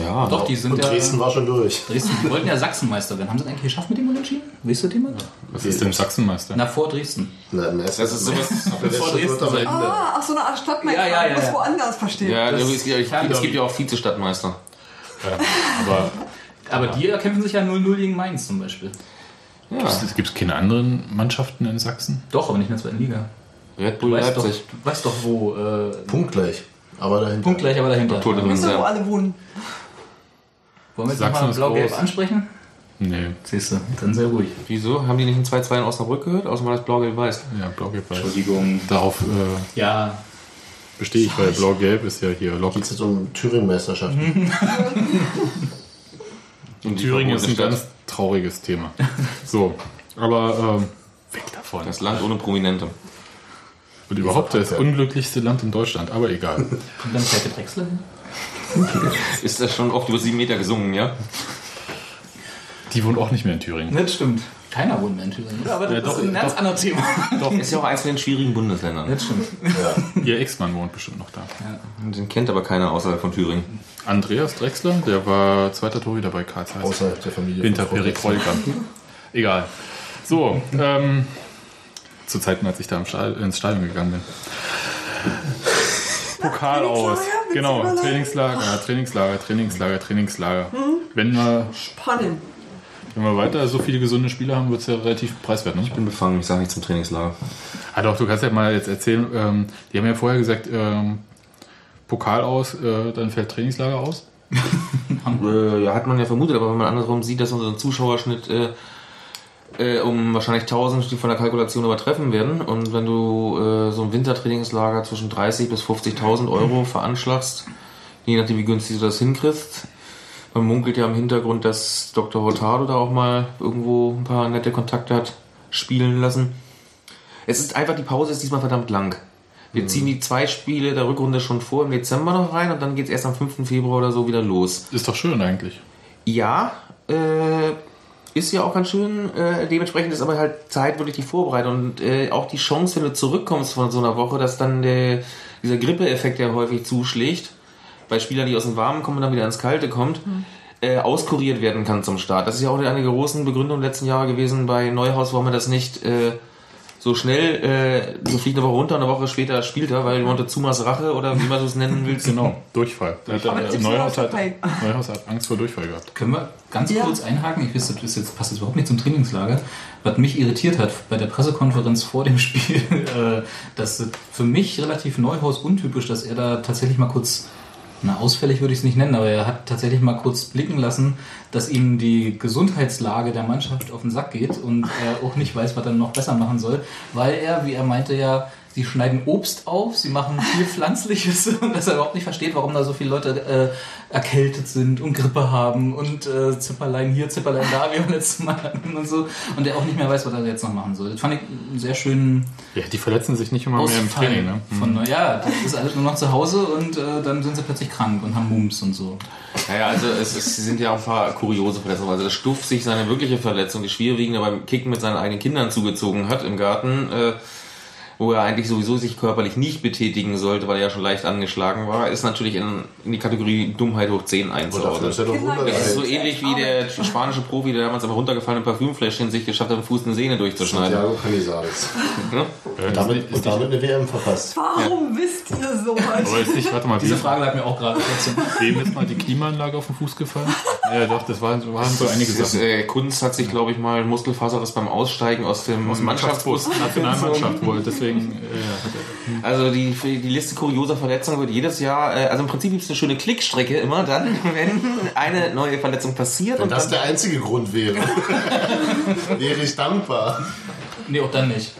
Ja. Doch, die sind und ja. Dresden war schon durch. Dresden, die wollten ja Sachsenmeister werden. Haben sie das eigentlich geschafft mit dem Unentschieden? Wisst ihr jemand? Was ist denn Sachsenmeister? Na, vor Dresden. Nein, das Das ist sowas. *laughs* Vor Dresden sein. Ah, ach so eine Art Stadtmeister. Ja, ja, ja, ja. woanders verstehen. Ja, Das es, gibt, kann es gibt ja auch Vize-Stadtmeister. Ja, aber *laughs* Aber die erkämpfen sich ja 0-0 gegen Mainz zum Beispiel. Ja. es gibt keine anderen Mannschaften in Sachsen? Doch, aber nicht in der zweiten Liga. Red Du Bull weißt doch, Leipzig. du weißt doch wo. Äh, Punktgleich. Aber dahinter. Punktgleich, aber dahinter. Tote Wisst ihr, wo alle wohnen? Wollen wir jetzt Sachsen nochmal ist blau-gelb groß. ansprechen? Nee. Siehst du, dann sehr ruhig. Wieso? Haben die nicht ein 2-2 in Osnabrück gehört? Außer mal das Blau-Gelb-Weiß. Ja, Blau-Gelb weiß. Entschuldigung. Darauf äh, Ja, bestehe ich, weil Blau-Gelb ist ja hier locker. Geht es jetzt um Thüringen-Meisterschaften? *laughs* Und die Thüringen ist ein ganz trauriges Thema. So, aber ähm, weg davon. Das Land ohne Prominente. Und überhaupt das Ja. unglücklichste Land in Deutschland, aber egal. *laughs* und dann fährt der Drechsler hin. *laughs* Ist das schon oft über sieben Meter gesungen, ja? Die wohnt auch nicht mehr in Thüringen. Das stimmt. Keiner wohnt mehr in Thüringen. oder? Aber das Ja, doch, ist ein ganz doch. anderes Thema. *laughs* Ist ja auch eins von den schwierigen Bundesländern. Das stimmt. Ihr Ex-Mann wohnt bestimmt noch da. Den kennt aber keiner außerhalb von Thüringen. Andreas Drexler, der war zweiter Torhüter bei Karl Zeiss. Außerhalb der Familie. Frau Peretroika. Egal. So, ähm, zu Zeiten, als ich da im Stadion, ins Stadion gegangen bin. *laughs* Pokal aus. Trainingslager? Genau? Trainingslager, Trainingslager, Trainingslager, Trainingslager. Wenn, wir, Spannend. wenn wir weiter so viele gesunde Spieler haben, wird es ja relativ preiswert. Ne? Ich bin befangen, ich sage nichts zum Trainingslager. Ah doch, du kannst ja mal jetzt erzählen, ähm, die haben ja vorher gesagt, ähm, Pokal aus, äh, dann fällt Trainingslager aus. *laughs* Äh, ja, hat man ja vermutet, aber wenn man andersrum sieht, dass unser Zuschauerschnitt äh, äh, um wahrscheinlich 1000 die von der Kalkulation übertreffen werden. Und wenn du äh, so ein Wintertrainingslager zwischen 30 bis 50.000 Euro veranschlagst, je nachdem wie günstig du das hinkriegst, man munkelt ja im Hintergrund, dass Dr. Hurtado da auch mal irgendwo ein paar nette Kontakte hat spielen lassen. Es ist einfach, die Pause ist diesmal verdammt lang. Wir ziehen die zwei Spiele der Rückrunde schon vor im Dezember noch rein und dann geht es erst am 5. Februar oder so wieder los. Ist doch schön eigentlich. Ja, äh, ist ja auch ganz schön. Äh, dementsprechend ist aber halt Zeit wirklich die Vorbereitung und äh, auch die Chance, wenn du zurückkommst von so einer Woche, dass dann der, dieser Grippeeffekt, der häufig zuschlägt, bei Spielern, die aus dem Warmen kommen und dann wieder ins Kalte kommt, äh, auskuriert werden kann zum Start. Das ist ja auch eine der großen Begründungen letzten Jahre gewesen bei Neuhaus, warum er das nicht äh, so schnell, äh, so fliegt eine Woche runter und eine Woche später spielt er, weil Montezumas Rache oder wie man es nennen willst. Genau, Durchfall. Hat, äh, Neuhaus, hat. Neuhaus hat Angst vor Durchfall gehabt. Können wir ganz Ja. kurz einhaken? Ich weiß, das jetzt, passt jetzt überhaupt nicht zum Trainingslager. Was mich irritiert hat bei der Pressekonferenz vor dem *laughs* Spiel, äh, dass es für mich relativ Neuhaus untypisch, dass er da tatsächlich mal kurz, na ausfällig würde ich es nicht nennen, aber er hat tatsächlich mal kurz blicken lassen, dass ihm die Gesundheitslage der Mannschaft auf den Sack geht und er auch nicht weiß, was er noch besser machen soll, weil er, wie er meinte, ja Sie schneiden Obst auf, sie machen viel *laughs* Pflanzliches *laughs* und dass er überhaupt nicht versteht, warum da so viele Leute äh, erkältet sind und Grippe haben und äh, Zipperlein hier, Zipperlein da, wie wir letztes Mal hatten und so. Und der auch nicht mehr weiß, was er jetzt noch machen soll. Das fand ich einen sehr schönen Ja, die verletzen sich nicht immer mehr im Ausfall. Training. Ne? Von, ja, das ist alles nur noch zu Hause und äh, dann sind sie plötzlich krank und haben Mumps und so. Naja, also es, es sind ja auch ein paar kuriose Verletzungen. Also dass Stuff sich seine wirkliche Verletzung, die schwerwiegende beim Kicken mit seinen eigenen Kindern zugezogen hat im Garten, äh, wo er eigentlich sowieso sich körperlich nicht betätigen sollte, weil er ja schon leicht angeschlagen war, ist natürlich in, in die Kategorie Dummheit hoch 10 Und dafür ist einzuordnen. ja. Das ist so Ja. ähnlich wie der spanische Profi, der damals am runtergefallenen Parfümfläschchen sich geschafft hat, im Fuß eine Sehne durchzuschneiden. Santiago Canizares. Ne? Und damit, und damit eine WM verpasst. Warum wisst ihr sowas? Aber ist nicht, warte mal, Diese Frage lag mir auch gerade wem ist mal die Klimaanlage auf den Fuß gefallen? Ja, doch, das waren, waren so einige Das ist, Sachen. äh, Kunst hat sich, glaube ich, mal ein Muskelfaserriss beim Aussteigen aus dem Aus dem Mannschaftsbus. Nationalmannschaft *laughs* wohl, deswegen äh, hat er, Also die, die Liste kurioser Verletzungen wird jedes Jahr, äh, also im Prinzip gibt es eine schöne Klickstrecke immer dann, *laughs* wenn eine neue Verletzung passiert. Wenn Und das dann, der einzige Grund wäre, *laughs* wäre ich dankbar. Nee, auch dann nicht.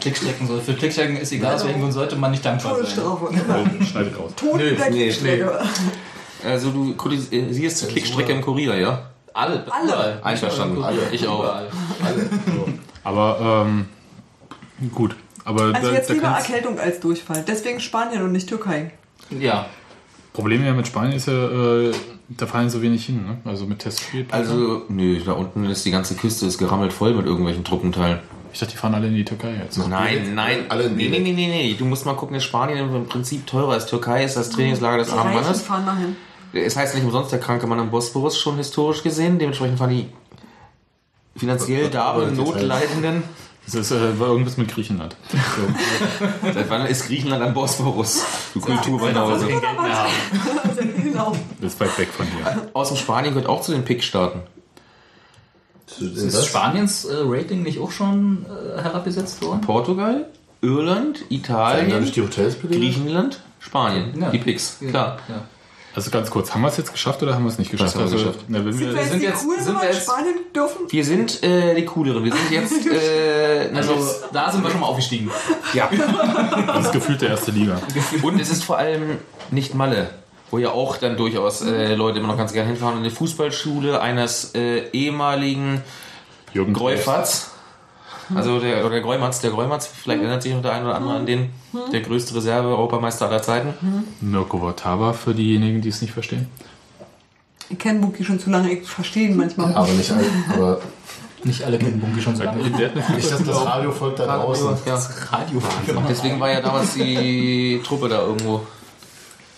Klickstrecken soll. Für Klickstrecken ist egal, aus welchem Grund sollte man nicht dankbar sein. Äh, schneidet raus. Tod der Nee, Klickstrecke. also du kritisierst die Klickstrecke im Kurier, ja? Alle, Alle. Einverstanden. Alle. Ich auch. Überall. Aber ähm, gut. Aber Also da, jetzt da lieber Erkältung als Durchfall. Deswegen Spanien und nicht Türkei. Ja. Problem ja mit Spanien ist ja, äh, da fallen so wenig hin, ne? Also mit Testspielplätzen. Also, nö, da unten ist die ganze Küste ist gerammelt voll mit irgendwelchen Truppenteilen. ich dachte, die fahren alle in die Türkei jetzt. Nein, nein, Alle in nee, nee, Bielefeld. nee, nee, nee. Du musst mal gucken, dass Spanien im Prinzip teurer ist. Türkei ist das Trainingslager des Die armen Mannes. fahren dahin. Es heißt nicht umsonst der kranke Mann am Bosporus schon historisch gesehen. Dementsprechend fahren die finanziell da die Notleidenden. Das ist, äh, war irgendwas mit Griechenland. *laughs* Seit wann ist Griechenland am Bosporus? Du Kulturbanause. *laughs* genau. Das ist weit weg von hier. Außer Spanien gehört auch zu den Pick-Staaten. Ist Spaniens äh, Rating nicht auch schon äh, herabgesetzt worden? Portugal, Irland, Italien? Griechenland, Spanien. Ja. Die Picks, klar. Ja. Also ganz kurz, haben wir es jetzt geschafft oder haben wir es nicht geschafft? haben wir also, geschafft. Na, wenn Sind wir wir, sind die jetzt- coolen, sind wenn wir jetzt- Spanien dürfen? Wir sind äh, die cooleren. Wir sind jetzt. *laughs* Äh, Also also, da sind wir schon mal aufgestiegen. ja. das ist gefühlt der erste Liga. Und es ist vor allem nicht Malle, wo ja auch dann durchaus äh, Leute immer noch ganz gerne hinfahren. Eine Fußballschule eines äh, ehemaligen Jürgen Gräufatz. Also der, oder der Gräumatz, der Gräumatz, vielleicht erinnert sich noch der eine oder andere an den, der größte Reserve-Europameister aller Zeiten. Mirko Votava für diejenigen, die es nicht verstehen. Ich kenne Buki schon zu lange, ich verstehe ihn manchmal. Aber nicht alle. Aber Nicht alle kennen Bunky schon so lange. Nicht, dass das *laughs* Radio folgt da draußen. Ja. Radio. Deswegen war ja damals die Truppe da irgendwo.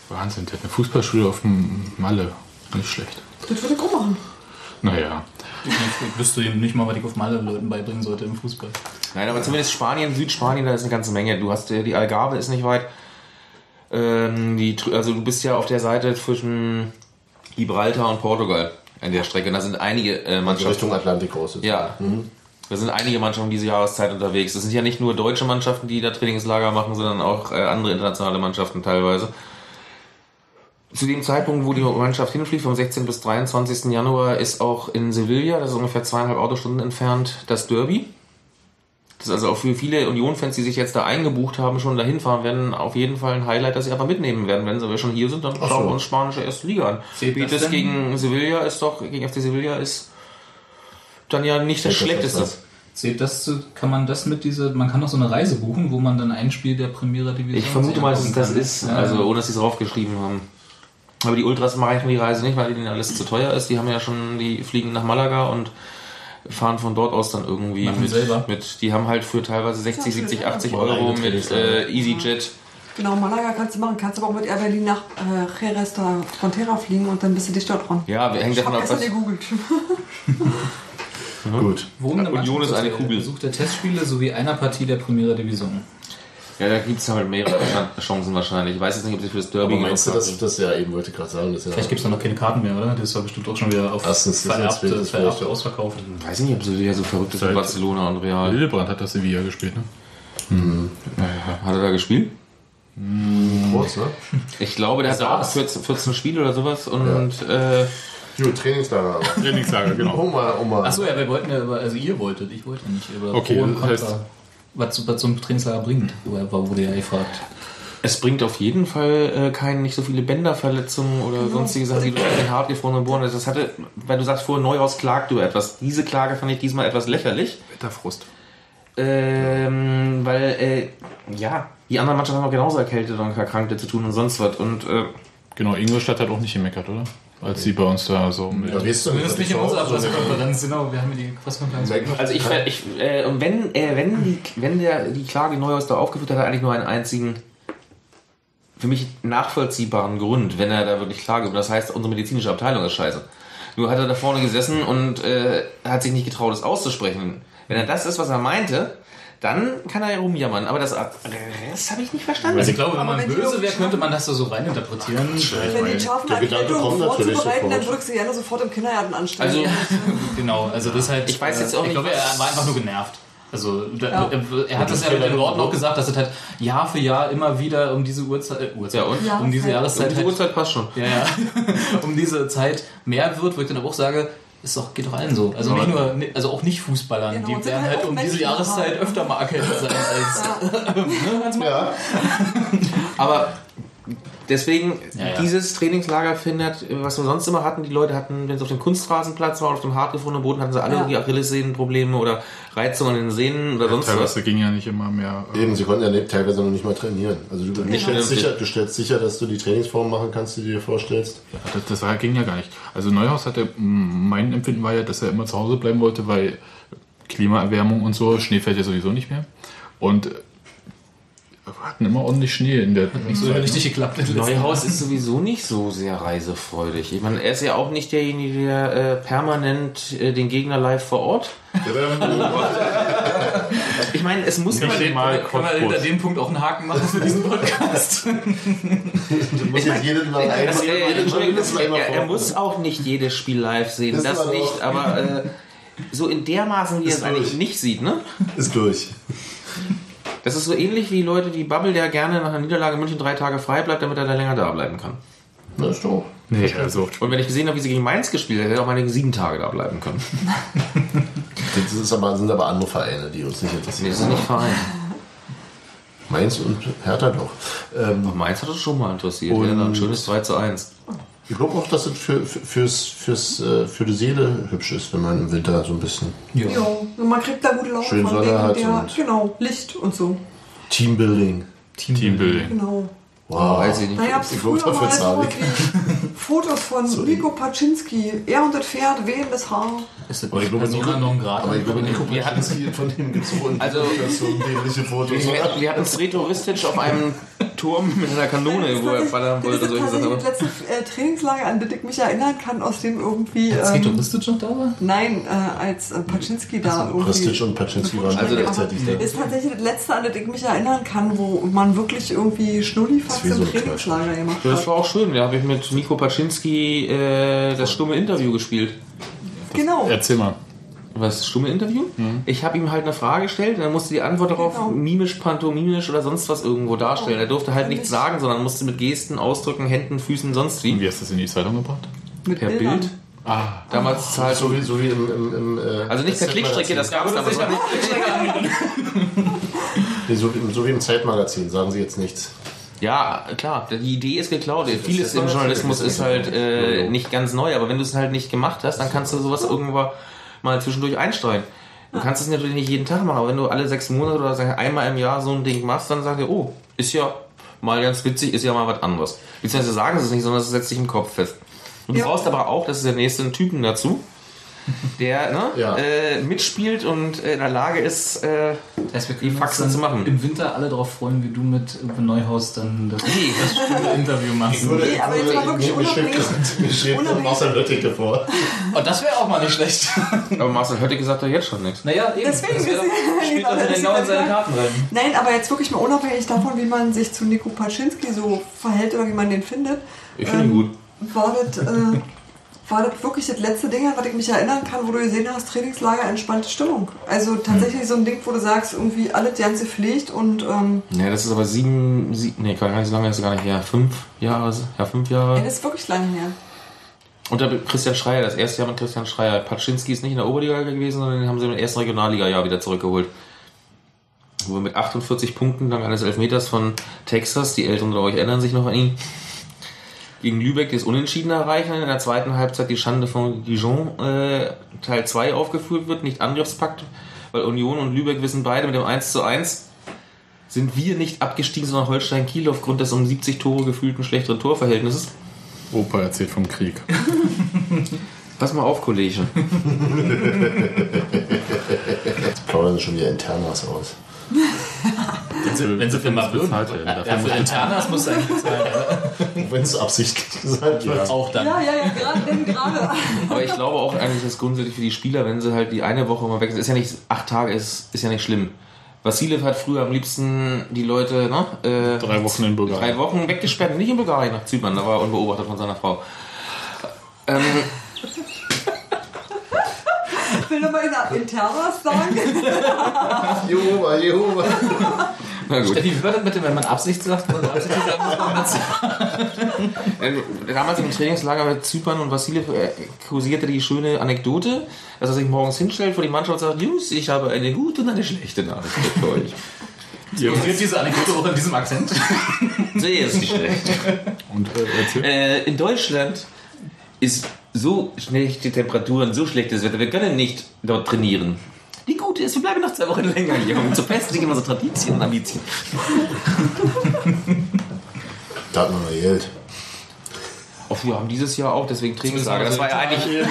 Wahnsinn, der hat eine Fußballschule auf dem Malle. Nicht schlecht. Das würde ich auch machen. Naja. Ich, wüsste eben nicht mal, was ich auf Malle Leuten beibringen sollte im Fußball. Nein, aber zumindest Spanien, Südspanien, da ist eine ganze Menge. Du hast äh, die Algarve ist nicht weit. Ähm, die, also du bist ja auf der Seite zwischen Gibraltar und Portugal an der Strecke. Und da sind einige äh, Also Mannschaften. Richtung Atlantik jetzt. Ja. Da sind einige Mannschaften diese Jahreszeit unterwegs. Das sind ja nicht nur deutsche Mannschaften, die da Trainingslager machen, sondern auch äh, andere internationale Mannschaften teilweise. Zu dem Zeitpunkt, wo die Mannschaft hinfliegt, vom 16. bis 23. Januar, ist auch in Sevilla, das ist ungefähr zweieinhalb Autostunden entfernt, das Derby. Das ist also auch für viele Union-Fans, die sich jetzt da eingebucht haben, schon dahin fahren werden, auf jeden Fall ein Highlight, das sie aber mitnehmen werden. Wenn sie schon hier sind, dann schauen wir uns spanische erste Liga an. Betis gegen Sevilla ist doch, gegen FC Sevilla ist dann ja nicht das Schlechteste. Seht das, zu- kann man das mit dieser, man kann doch so eine Reise buchen, wo man dann ein Spiel der Primera Division Ich vermute mal, dass es das ist, also ohne dass sie es draufgeschrieben haben. Aber die Ultras machen die Reise nicht, weil denen alles zu teuer ist. Die haben ja schon, die fliegen nach Malaga und fahren von dort aus dann irgendwie Machen mit, selber. mit, die haben halt für teilweise 60, 70, 80 Boah, Euro mit äh, EasyJet. Genau, Malaga kannst du machen. Kannst aber auch mit Air Berlin nach äh, Jerez da Frontera fliegen und dann bist du dich dort dran. Ja, wir hängen Ich davon ab, was, gegoogelt. *laughs* Gut. Wohnende Union ist eine Kugel. Besuch der Testspiele sowie einer Partie der Primera Division. Ja, da gibt es halt mehrere Chancen wahrscheinlich. Ich weiß jetzt nicht, ob sie für das Derby Aber meinst du, dass das ja eben wollte ich gerade sagen, das ist ja Vielleicht gibt es noch keine Karten mehr, oder? Das war bestimmt auch schon wieder auf Erstens, das vererbte, vererbte ausverkauft. haben. Weiß ich nicht, ob sie wieder so verrückt ist wie Barcelona und Real. Hildebrand hat das Sevilla gespielt, ne? Hat er da gespielt? groß, ne? Ich glaube, der hat auch es. 14, 14 Spiele oder sowas und äh, Gut, Trainingslager aber. Trainingslager, genau. Um mal, um mal. Achso, ja, wir wollten ja, über- also ihr wolltet, ich wollte nicht. Über Okay, das heißt- was, was so ein Trainingslager bringt, wo- wurde ja gefragt. Es bringt auf jeden Fall äh, kein, nicht so viele Bänderverletzungen oder sonstige Sachen, die du in den hartgefrorenen Bohren hast. Das hatte, weil du sagst vorher, Neuhaus klagt über etwas. Diese Klage fand ich diesmal etwas lächerlich. Wetterfrust. Ähm, weil, äh, ja, die anderen Mannschaften haben auch genauso Erkältete und Erkrankte zu tun und sonst was. Und äh, Genau, Ingolstadt hat auch nicht gemeckert, oder? Als sie bei uns da so mit. Ja, weißt du Zumindest nicht in unserer Pressekonferenz, genau, wir haben ja die Pressekonferenz. also ich, ich äh, und wenn, äh, wenn, die, wenn der, die Klage Neuhaus da aufgeführt hat, hat er eigentlich nur einen einzigen für mich nachvollziehbaren Grund, wenn er da wirklich Klage über. Das heißt, unsere medizinische Abteilung ist scheiße. Nur hat er da vorne gesessen und äh, hat sich nicht getraut, es auszusprechen. Wenn er das ist, was er meinte, dann kann er ja rumjammern. Aber das Rest habe ich nicht verstanden. Also ich glaube, wenn Aber man wenn böse wäre, könnte man das da so reininterpretieren. Wenn die kommt natürlich vorzubereiten, dann würdest du gerne sofort im Kindergarten anstellen. Also- *laughs* Genau, also das halt. Ich weiß jetzt äh, auch Ich nicht, glaube, er war einfach nur genervt. Also Ja. er, hat das ja mit den Worten auch gesagt, dass es halt Jahr für Jahr immer wieder um diese Uhrzeit, äh, Uhrzeit Ja, und? Ja. um diese Jahreszeit die halt, Uhrzeit passt schon. ja, ja, *laughs* um diese Zeit mehr wird, wo ich dann aber auch sage, ist doch, geht doch allen so. Also nicht nur, also auch nicht Fußballern, Genau, die werden halt halt um diese Jahreszeit normal. öfter mal erkältet sein als. ne, Hans-Martin? *laughs* Ja, Aber deswegen, Ja, ja. dieses Trainingslager findet, was wir sonst immer hatten, die Leute hatten, wenn es auf dem Kunstrasenplatz war, auf dem hartgefrorenen Boden, hatten sie alle Ja. irgendwie Achillessehnenprobleme oder Reizungen in den Sehnen oder sonst was. Teilweise ging ja nicht immer mehr. äh, eben, sie konnten ja nicht- teilweise noch nicht mal trainieren. Also du, Nicht stellst vernünftig. sicher, du stellst sicher, dass du die Trainingsform machen kannst, die du dir vorstellst. Das, das war, ging ja gar nicht. Also Neuhaus hatte, mein Empfinden war ja, dass er immer zu Hause bleiben wollte, weil Klimaerwärmung und so, Schnee fällt ja sowieso nicht mehr. Und wir hatten immer ordentlich Schnee in der Nicht so richtig geklappt. den Neuhaus ist sowieso nicht so sehr reisefreudig. Ich meine, er ist ja auch nicht derjenige, der äh, permanent äh, den Gegner live vor Ort. *laughs* Ich meine, es muss Nicht man mal Können wir hinter dem Punkt auch einen Haken machen für diesen Podcast? *laughs* Du musst jetzt jedes Mal einmal, Das, äh, er, muss auch nicht jedes Spiel live sehen, Das das, nicht, aber äh, so in dermaßen, wie er es eigentlich nicht sieht, ne? Ist durch. Das ist so ähnlich wie Leute, die Bubble, der gerne nach einer Niederlage in München drei Tage frei bleibt, damit er da länger da bleiben kann. Na, ist doch. Nee, also Und wenn ich gesehen habe, wie sie gegen Mainz gespielt hat, hätte er auch meine sieben Tage da bleiben können. Das ist aber, sind aber andere Vereine, die uns nicht Nee, interessieren. das ist nicht Verein. Mainz und Hertha doch. Ähm, Mainz hat das schon mal interessiert. Und- Ja, ein schönes 2 zu 1. ich glaube auch, dass es für, für, fürs, fürs, äh, für die Seele hübsch ist, wenn man im Winter so ein bisschen Ja, und man kriegt da gute Laune Schön von Sonne hat der, und- genau, Licht und so. Teambuilding. Teambuilding. Genau. Wow. Weiß ich nicht. Da gab es Ich früher mal so Fotos von *laughs* Nico Paczynski. Er und das Pferd, wehendes Haar. Ist das Aber ich glaube, Persona Nico- non grata? Aber ich glaube, Nico Wir hatten- Paczynski, von dem gibt es wohl Also- so dämliche Fotos. Wir, wir hatten Sreto Ristic auf einem Turm mit einer Kanone, wo er ballern das wollte. ist tatsächlich Sachen. das letzte äh, Trainingslager, an das ich mich erinnern kann, aus dem irgendwie... Als Ähm, Ritoristic noch da war? nein, äh, als äh, Paczynski da irgendwie... Prestige und Paczynski waren Also, gleichzeitig da. ist tatsächlich das letzte, an das ich mich erinnern kann, wo man wirklich irgendwie Schnullifax Das ist so im ein Trainingslager gemacht Das hat. war auch schön. Da habe ich mit Nico Paczynski äh, das stumme Interview gespielt. Genau. Erzähl mal. Was, stumme Interview? Ich habe ihm halt eine Frage gestellt und er musste die Antwort darauf Genau. mimisch, pantomimisch oder sonst was irgendwo darstellen. Er durfte halt nichts ich- sagen, sondern musste mit Gesten, Ausdrücken, Händen, Füßen, sonst Wie wie. hast du das in die Zeitung gebracht? Mit Per Bildern. Bild. Ah, Damals zahlt So wie, so wie im, im, im äh, Also nicht per Klickstrecke, das gab es damals noch nicht. *laughs* So, wie- so wie im Zeitmagazin, sagen Sie jetzt nichts. Ja, klar, die Idee ist geklaut. Das Vieles ist im Journalismus das ist halt äh, nicht ganz neu, aber wenn du es halt nicht gemacht hast, dann kannst du sowas irgendwann mal zwischendurch einstreuen. Du kannst es natürlich nicht jeden Tag machen, aber wenn du alle sechs Monate oder einmal im Jahr so ein Ding machst, dann sagt ihr, oh, ist ja mal ganz witzig, ist ja mal was anderes. Beziehungsweise sagen sie es nicht, sondern es setzt sich im Kopf fest. Und du Ja. brauchst aber auch, das ist der nächste, Typen dazu, der ne, Ja. äh, mitspielt und äh, in der Lage ist, äh, Das wir Die Faxen zu machen. Im Winter alle darauf freuen, wie du mit Uwe Neuhaus dann das, Nee. das schöne Interview machst. Nee, aber jetzt mal wirklich unabhängig- unabhängig- Marcel Lötticke vor. Oh, das wäre auch mal nicht schlecht. aber Marcel Hötte sagt doch jetzt schon nichts. Naja, eben. Deswegen das wär spielt *laughs* genau in seine Karten rein. Nein, aber jetzt wirklich mal unabhängig davon, wie man sich zu Nico Paczynski so verhält oder wie man den findet. Ich finde ihn gut. War das, äh, war das wirklich das letzte Ding, an was ich mich erinnern kann, wo du gesehen hast, Trainingslager, entspannte Stimmung. Also tatsächlich so ein Ding, wo du sagst, irgendwie alles ganz gepflegt und ähm, Ja, das ist aber sieben, sieben nee, gar nicht so lange ist gar nicht her. Fünf Jahre, ja, fünf ja, Jahre. das ist wirklich lange her. Unter Christian Schreier, das erste Jahr mit Christian Schreier. Paczynski ist nicht in der Oberliga gewesen, sondern den haben sie im ersten Regionalliga-Jahr wieder zurückgeholt. Wo wir mit 48 Punkten dank eines Elfmeters von Texas, die Älteren unter euch erinnern sich noch an ihn, gegen Lübeck das Unentschieden erreichen. In der zweiten Halbzeit die Schande von Dijon äh, Teil 2 aufgeführt wird, nicht Angriffspakt, weil Union und Lübeck wissen beide mit dem 1 zu 1 sind wir nicht abgestiegen, sondern Holstein Kiel aufgrund des um 70 Tore gefühlten schlechteren Torverhältnisses. Opa erzählt vom Krieg. *laughs* Pass mal auf, Kollege. Plaudern sie schon wieder Internas aus. *laughs* Wenn sie für mal würden. bezahlt werden. Dafür Ja, muss für Internas musst du eigentlich bezahlen. Wenn es absichtlich gesagt wird. Auch dann. Ja, ja, ja, gerade, denn gerade. Aber ich glaube auch eigentlich, dass grundsätzlich für die Spieler, wenn sie halt die eine Woche mal weg sind, ist ja nicht, acht Tage ist, ist ja nicht schlimm. Vassilev hat früher am liebsten die Leute, ne, äh, drei Wochen in Bulgarien. drei Wochen weggesperrt, nicht in Bulgarien, nach Zypern, da war er unbeobachtet von seiner Frau. Ähm, Ich will nochmal in Internas sagen. Jehova, Jehova. Na gut. Steffi, wie war das mit dem, wenn man Absicht sagt? Man Absicht *laughs* Damals im Trainingslager mit Zypern und Vassilev äh, kursierte die schöne Anekdote, dass er sich morgens hinstellt vor die Mannschaft und sagt, Jungs, ich habe eine gute und eine schlechte Nachricht für *laughs* euch. Wird diese Anekdote auch in diesem Akzent? *laughs* Sehr ist nicht schlecht. Und äh. Äh, in Deutschland ist so schlechte Temperaturen, so schlechtes Wetter. Wir können nicht dort trainieren. Die gute ist, wir bleiben noch zwei Wochen länger hier, um zu festigen unsere Tradition und Ambition. *laughs* Da hat man mal Geld. Auch wir haben dieses Jahr auch, deswegen Trainingslager. Das war ja eigentlich,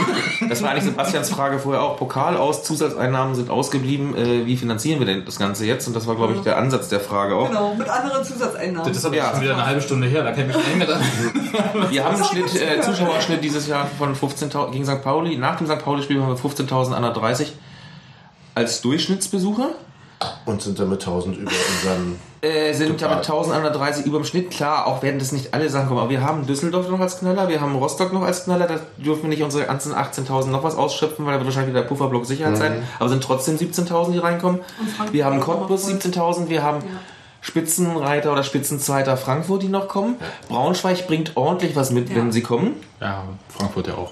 das war eigentlich Sebastians Frage vorher auch. Pokal aus, Zusatzeinnahmen sind ausgeblieben. Äh, wie finanzieren wir denn das Ganze jetzt? Und das war, glaube ich, der Ansatz der Frage auch. Genau, mit anderen Zusatzeinnahmen. Das ist aber Ja. schon wieder eine halbe Stunde her, da kann ich mich nicht mehr dran. Wir haben einen Schnitt, äh, Zuschauerschnitt dieses Jahr von 15.000 gegen St. Pauli. Nach dem St. Pauli-Spiel haben wir 15.130 als Durchschnittsbesucher. Und sind damit 1000 über unseren. Äh, sind Total. damit 1130 über dem Schnitt. Klar, auch werden das nicht alle Sachen kommen. Aber wir haben Düsseldorf noch als Knaller, wir haben Rostock noch als Knaller. Da dürfen wir nicht unsere ganzen 18.000 noch was ausschöpfen, weil da wird wahrscheinlich wieder der Pufferblock Sicherheit sein. Aber sind trotzdem 17.000, die reinkommen. Frankfurt Wir haben Cottbus voll. 17.000, wir haben Spitzenreiter oder Spitzenzweiter Frankfurt, die noch kommen. Braunschweig bringt ordentlich was mit, Ja. wenn sie kommen. Ja, Frankfurt ja auch.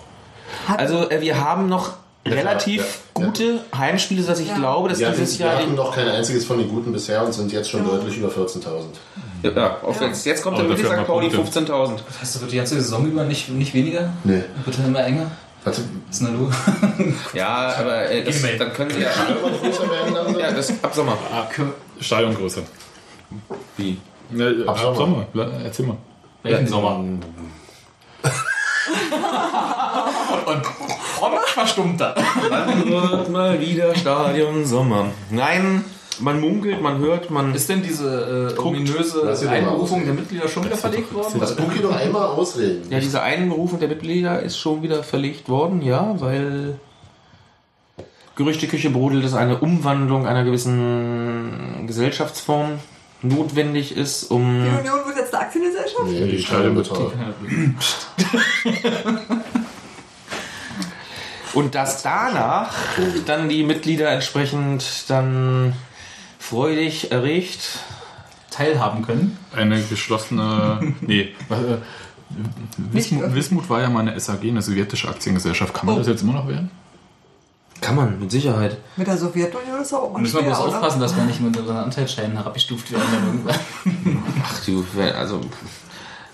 Also äh, wir haben noch relativ ja, ja. gute Heimspiele, dass ich Ja. glaube, dass Ja, dieses wir Jahr... hatten die- noch kein einziges von den guten bisher und sind jetzt schon Ja. deutlich über 14.000. Ja, auf jetzt, jetzt kommt wirklich dafür St. Pauli wir Punkte. 15.000. Heißt das, wird die ganze Saison über nicht, nicht weniger? Nee. Wird dann immer enger? Warte, Was ist denn da los? *laughs* Ja, aber äh, das, E-Mail. dann können sie ja... Ja, das ab Sommer. Stadiongröße. Wie? Ne, ab, Sommer. Sommer. La- Erzähl mal. Welchen Sommer? *laughs* Und prompt verstummt er. Dann wird mal wieder Stadion Sommer. Nein, man munkelt, man hört, man... Ist denn diese äh, ominöse Einberufung der. Mitglieder schon wieder verlegt worden? Lass Buki doch einmal ausreden. Ja, diese Einberufung der Mitglieder ist schon wieder verlegt worden, ja, weil Gerüchteküche brodelt, dass eine Umwandlung einer gewissen Gesellschaftsform notwendig ist, um... Die Union wird jetzt eine Aktiengesellschaft? Nee, die Die Stadion wird Stadion- teuer. Und dass danach dann die Mitglieder entsprechend dann freudig erregt Teilhaben können. Eine geschlossene. nee, äh, Wismut, Wismut war ja mal eine SAG, eine sowjetische Aktiengesellschaft. Kann man Oh. das jetzt immer noch werden? kann man mit Sicherheit. Mit der Sowjetunion ist auch mal Müssen wir bloß oder? aufpassen, dass wir nicht mit unseren Anteilsscheinen herabgestuft werden. Dann irgendwann. Ach du, wenn- also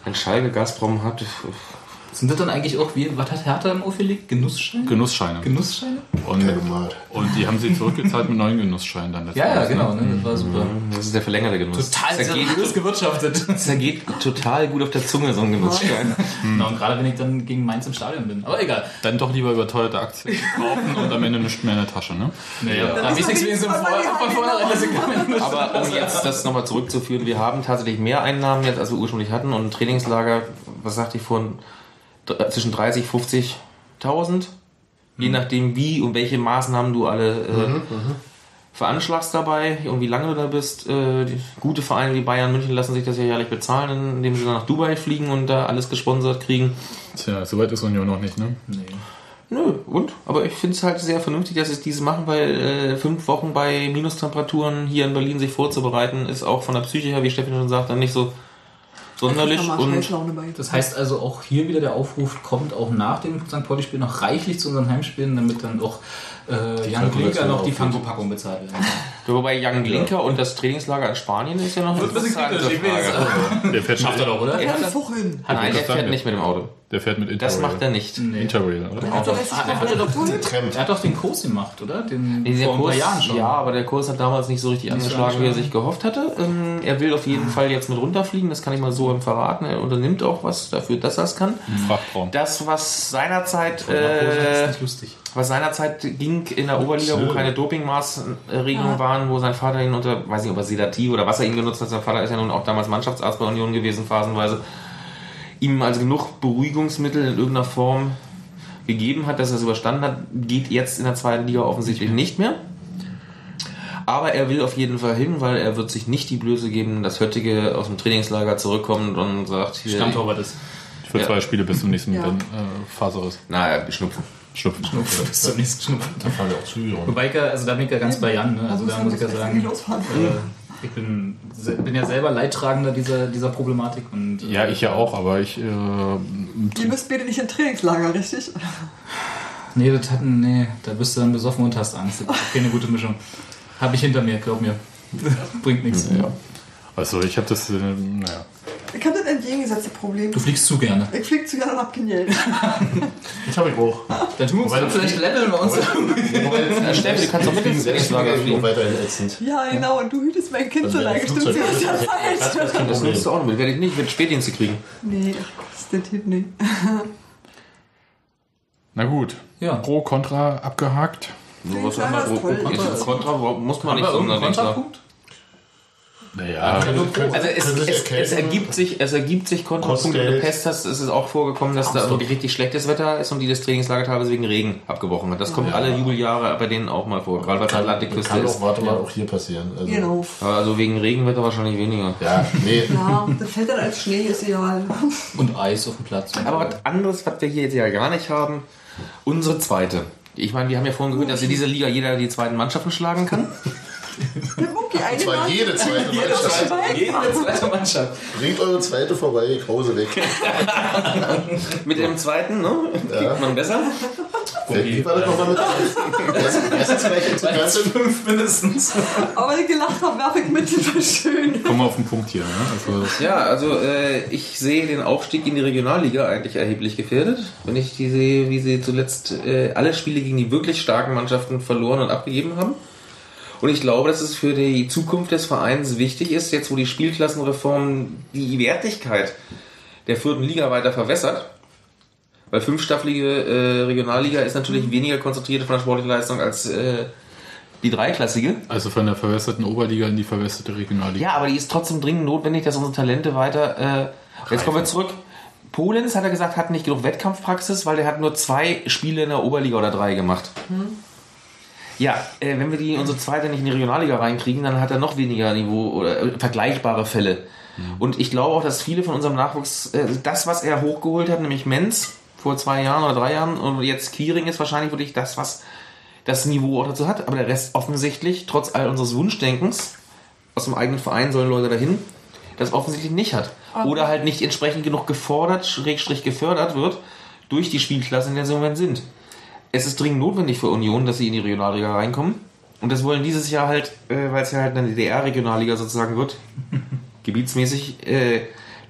wenn Schalke Gazprom hat, Sind das dann eigentlich auch, wie, was hat Hertha im aufgelegt? Genussscheine? Genussscheine. Genussscheine? Und, und die haben sie zurückgezahlt mit neuen Genussscheinen dann letztes Ja, ja, Mal, genau. Ne? Ne? Das war super. das ist der verlängerte Genuss. Total seriös gewirtschaftet. zergeht total gut auf der Zunge, so ein Genussschein. *laughs* Genau, und gerade wenn ich dann gegen Mainz im Stadion bin. Aber egal. Dann doch lieber überteuerte Aktien kaufen und am Ende nicht mehr in der Tasche, ne? Naja, da ist ich doch wenigstens nichts, von vornherein, dass ich Aber um jetzt das nochmal zurückzuführen, wir haben tatsächlich mehr Einnahmen jetzt, als wir ursprünglich hatten und ein Trainingslager, was sagte ich vorhin, zwischen 30 50.000, je nachdem wie und welche Maßnahmen du alle äh, veranschlagst dabei und wie lange du da bist. Äh, die gute Vereine wie Bayern München lassen sich das ja jährlich bezahlen, indem sie dann nach Dubai fliegen und da alles gesponsert kriegen. Tja, soweit ist Union noch nicht, ne? Nö, und? Aber ich finde es halt sehr vernünftig, dass sie diese machen, weil äh, fünf Wochen bei Minustemperaturen hier in Berlin sich vorzubereiten, ist auch von der Psyche her, wie Steffi schon sagt, dann nicht so sonderlich. Und. Das heißt also auch hier wieder der Aufruf, kommt auch nach dem St. Pauli-Spiel noch reichlich zu unseren Heimspielen, damit dann auch äh, Jan Klinker noch die. Fango-Packung bezahlt werden. *laughs* wobei Young Linker und das Trainingslager in Spanien ist ja noch eine Wird ein bisschen interessante. Frage. *laughs* Der fährt Schafft er doch, oder? Er hat das, nein, der das fährt nicht mit dem Auto. Der fährt mit Interrail. Das macht er nicht. Nee. Interrail, oder? Er hat doch Ah, er doch. Er hat doch den Kurs gemacht, oder? Den Nee, vor ein paar Kurs, Jahren schon. ja, aber der Kurs hat damals nicht so richtig Nicht angeschlagen, wie er sich gehofft hatte. Ähm, er will auf jeden Fall jetzt mit runterfliegen, das kann ich mal so ihm verraten. Er unternimmt auch was dafür, dass er es kann. Frachtraum. Das, was seinerzeit, Das ist äh, nicht lustig. was seinerzeit ging in der Oberliga, wo keine Dopingmaßregelungen waren, wo sein Vater ihn unter, weiß nicht, ob er Sedativ oder was er ihn genutzt hat, sein Vater ist ja nun auch damals Mannschaftsarzt bei Union gewesen, phasenweise, ihm also genug Beruhigungsmittel in irgendeiner Form gegeben hat, dass er es überstanden hat, geht jetzt in der zweiten Liga offensichtlich nicht mehr. Aber er will auf jeden Fall hin, weil er wird sich nicht die Blöße geben, dass Höttige aus dem Trainingslager zurückkommt und sagt, hier, Stammtorwart ist. Für Ja. zwei Spiele bis zum nächsten Ja. äh, Faserriss. na, er schnupfen. Schnupfen. Bis zum nächsten Schnupfen. Da fahren ja auch rum. Wobei ich ja, also da bin ich ja ganz bei Jan, ne? Also muss da muss ich ja sagen, äh, ich bin, bin ja selber Leidtragender dieser, dieser Problematik und Ja, ich ja auch, aber ich. Äh, Ihr müsst bitte nicht in Trainingslager, richtig? Nee, das hatten, nee, da bist du dann besoffen und hast Angst. Das ist keine gute Mischung. Hab ich hinter mir, glaub mir. Bringt nichts. also, ich habe das. Äh, naja. Ich habe das entgegengesetzte Problem. Du fliegst zu gerne. Ich fliege zu gerne und hab kein Geld. Das habe ich auch. Dann tun wir uns vielleicht leveln wir uns. Äh, Steffi, du kannst doch mit ins Trainingslager auch fliegen. weiterhin ätzend. Ja, genau, und du hütest mein Kind Also so lange. Stimmt, sie ist, ja ist das falsch. Das nimmst du auch noch mit. Werde ich nicht, wird Spätdienste kriegen. Nee, ach, das ist das nicht. Na gut. Ja. Pro, Contra abgehakt. So, was haben wir? Kontra, warum muss man nicht so. Kontrapunkt? Naja. Also es, es, es ergibt sich, es ergibt sich Kontrapunkte. Wenn du. Pest hast, ist es auch vorgekommen, dass da wirklich richtig schlechtes Wetter ist und die das Trainingslager teilweise wegen Regen abgebrochen hat. Das kommt alle Jubeljahre bei denen auch mal vor, gerade weil es Atlantikküste Kann ist. auch, warte mal, auch hier passieren. Also, Genau. Also wegen Regenwetter wahrscheinlich weniger. Ja, nee. *laughs* Ja, das fällt dann als Schnee, ist egal. *laughs* Und Eis auf dem Platz. Aber was anderes, was wir hier jetzt ja gar nicht haben, unsere zweite. Ich meine, wir haben ja vorhin gehört, dass in dieser Liga jeder die zweiten Mannschaften schlagen kann. *laughs* Eine Zwar Nase. jede zweite Mannschaft. Jede zweite Mannschaft. Bringt eure zweite vorbei, Krause weg. *laughs* Mit dem zweiten, ne? Kriegt man besser. Wie war das nochmal mit? Erst- Erstens gleich ins Ganze. Fünf mindestens. Aber wenn ich gelacht habe, werfe ich mit, das war schön. Kommen wir auf den Punkt hier. Ne? Also, Ja, also äh, ich sehe den Aufstieg in die Regionalliga eigentlich erheblich gefährdet. Wenn ich die sehe, wie sie zuletzt äh, alle Spiele gegen die wirklich starken Mannschaften verloren und abgegeben haben. Und ich glaube, dass es für die Zukunft des Vereins wichtig ist, jetzt wo die Spielklassenreform die Wertigkeit der vierten Liga weiter verwässert. Weil fünfstaffelige äh, Regionalliga ist natürlich weniger konzentriert von der sportlichen Leistung als äh, die dreiklassige. also von der verwässerten Oberliga in die verwässerte Regionalliga. Ja, aber die ist trotzdem dringend notwendig, dass unsere Talente weiter. Äh, jetzt kommen wir zurück. Polens hat er gesagt, hat nicht genug Wettkampfpraxis, weil der hat nur zwei Spiele in der Oberliga oder drei gemacht. Ja, äh, wenn wir die unsere zweite nicht in die Regionalliga reinkriegen, dann hat er noch weniger Niveau oder äh, vergleichbare Fälle. Und ich glaube auch, dass viele von unserem Nachwuchs, äh, das, was er hochgeholt hat, nämlich Menz vor zwei Jahren oder drei Jahren. Und jetzt Quiring ist wahrscheinlich wirklich das, was das Niveau auch dazu hat. Aber der Rest offensichtlich, trotz all unseres Wunschdenkens, aus dem eigenen Verein sollen Leute dahin, das offensichtlich nicht hat. Oder halt nicht entsprechend genug gefordert, schrägstrich gefördert wird durch die Spielklasse, in der sie im Moment sind. Es ist dringend notwendig für Union, dass sie in die Regionalliga reinkommen. Und das wollen dieses Jahr halt, äh, weil es ja halt eine DDR-Regionalliga sozusagen wird, *laughs* gebietsmäßig, äh,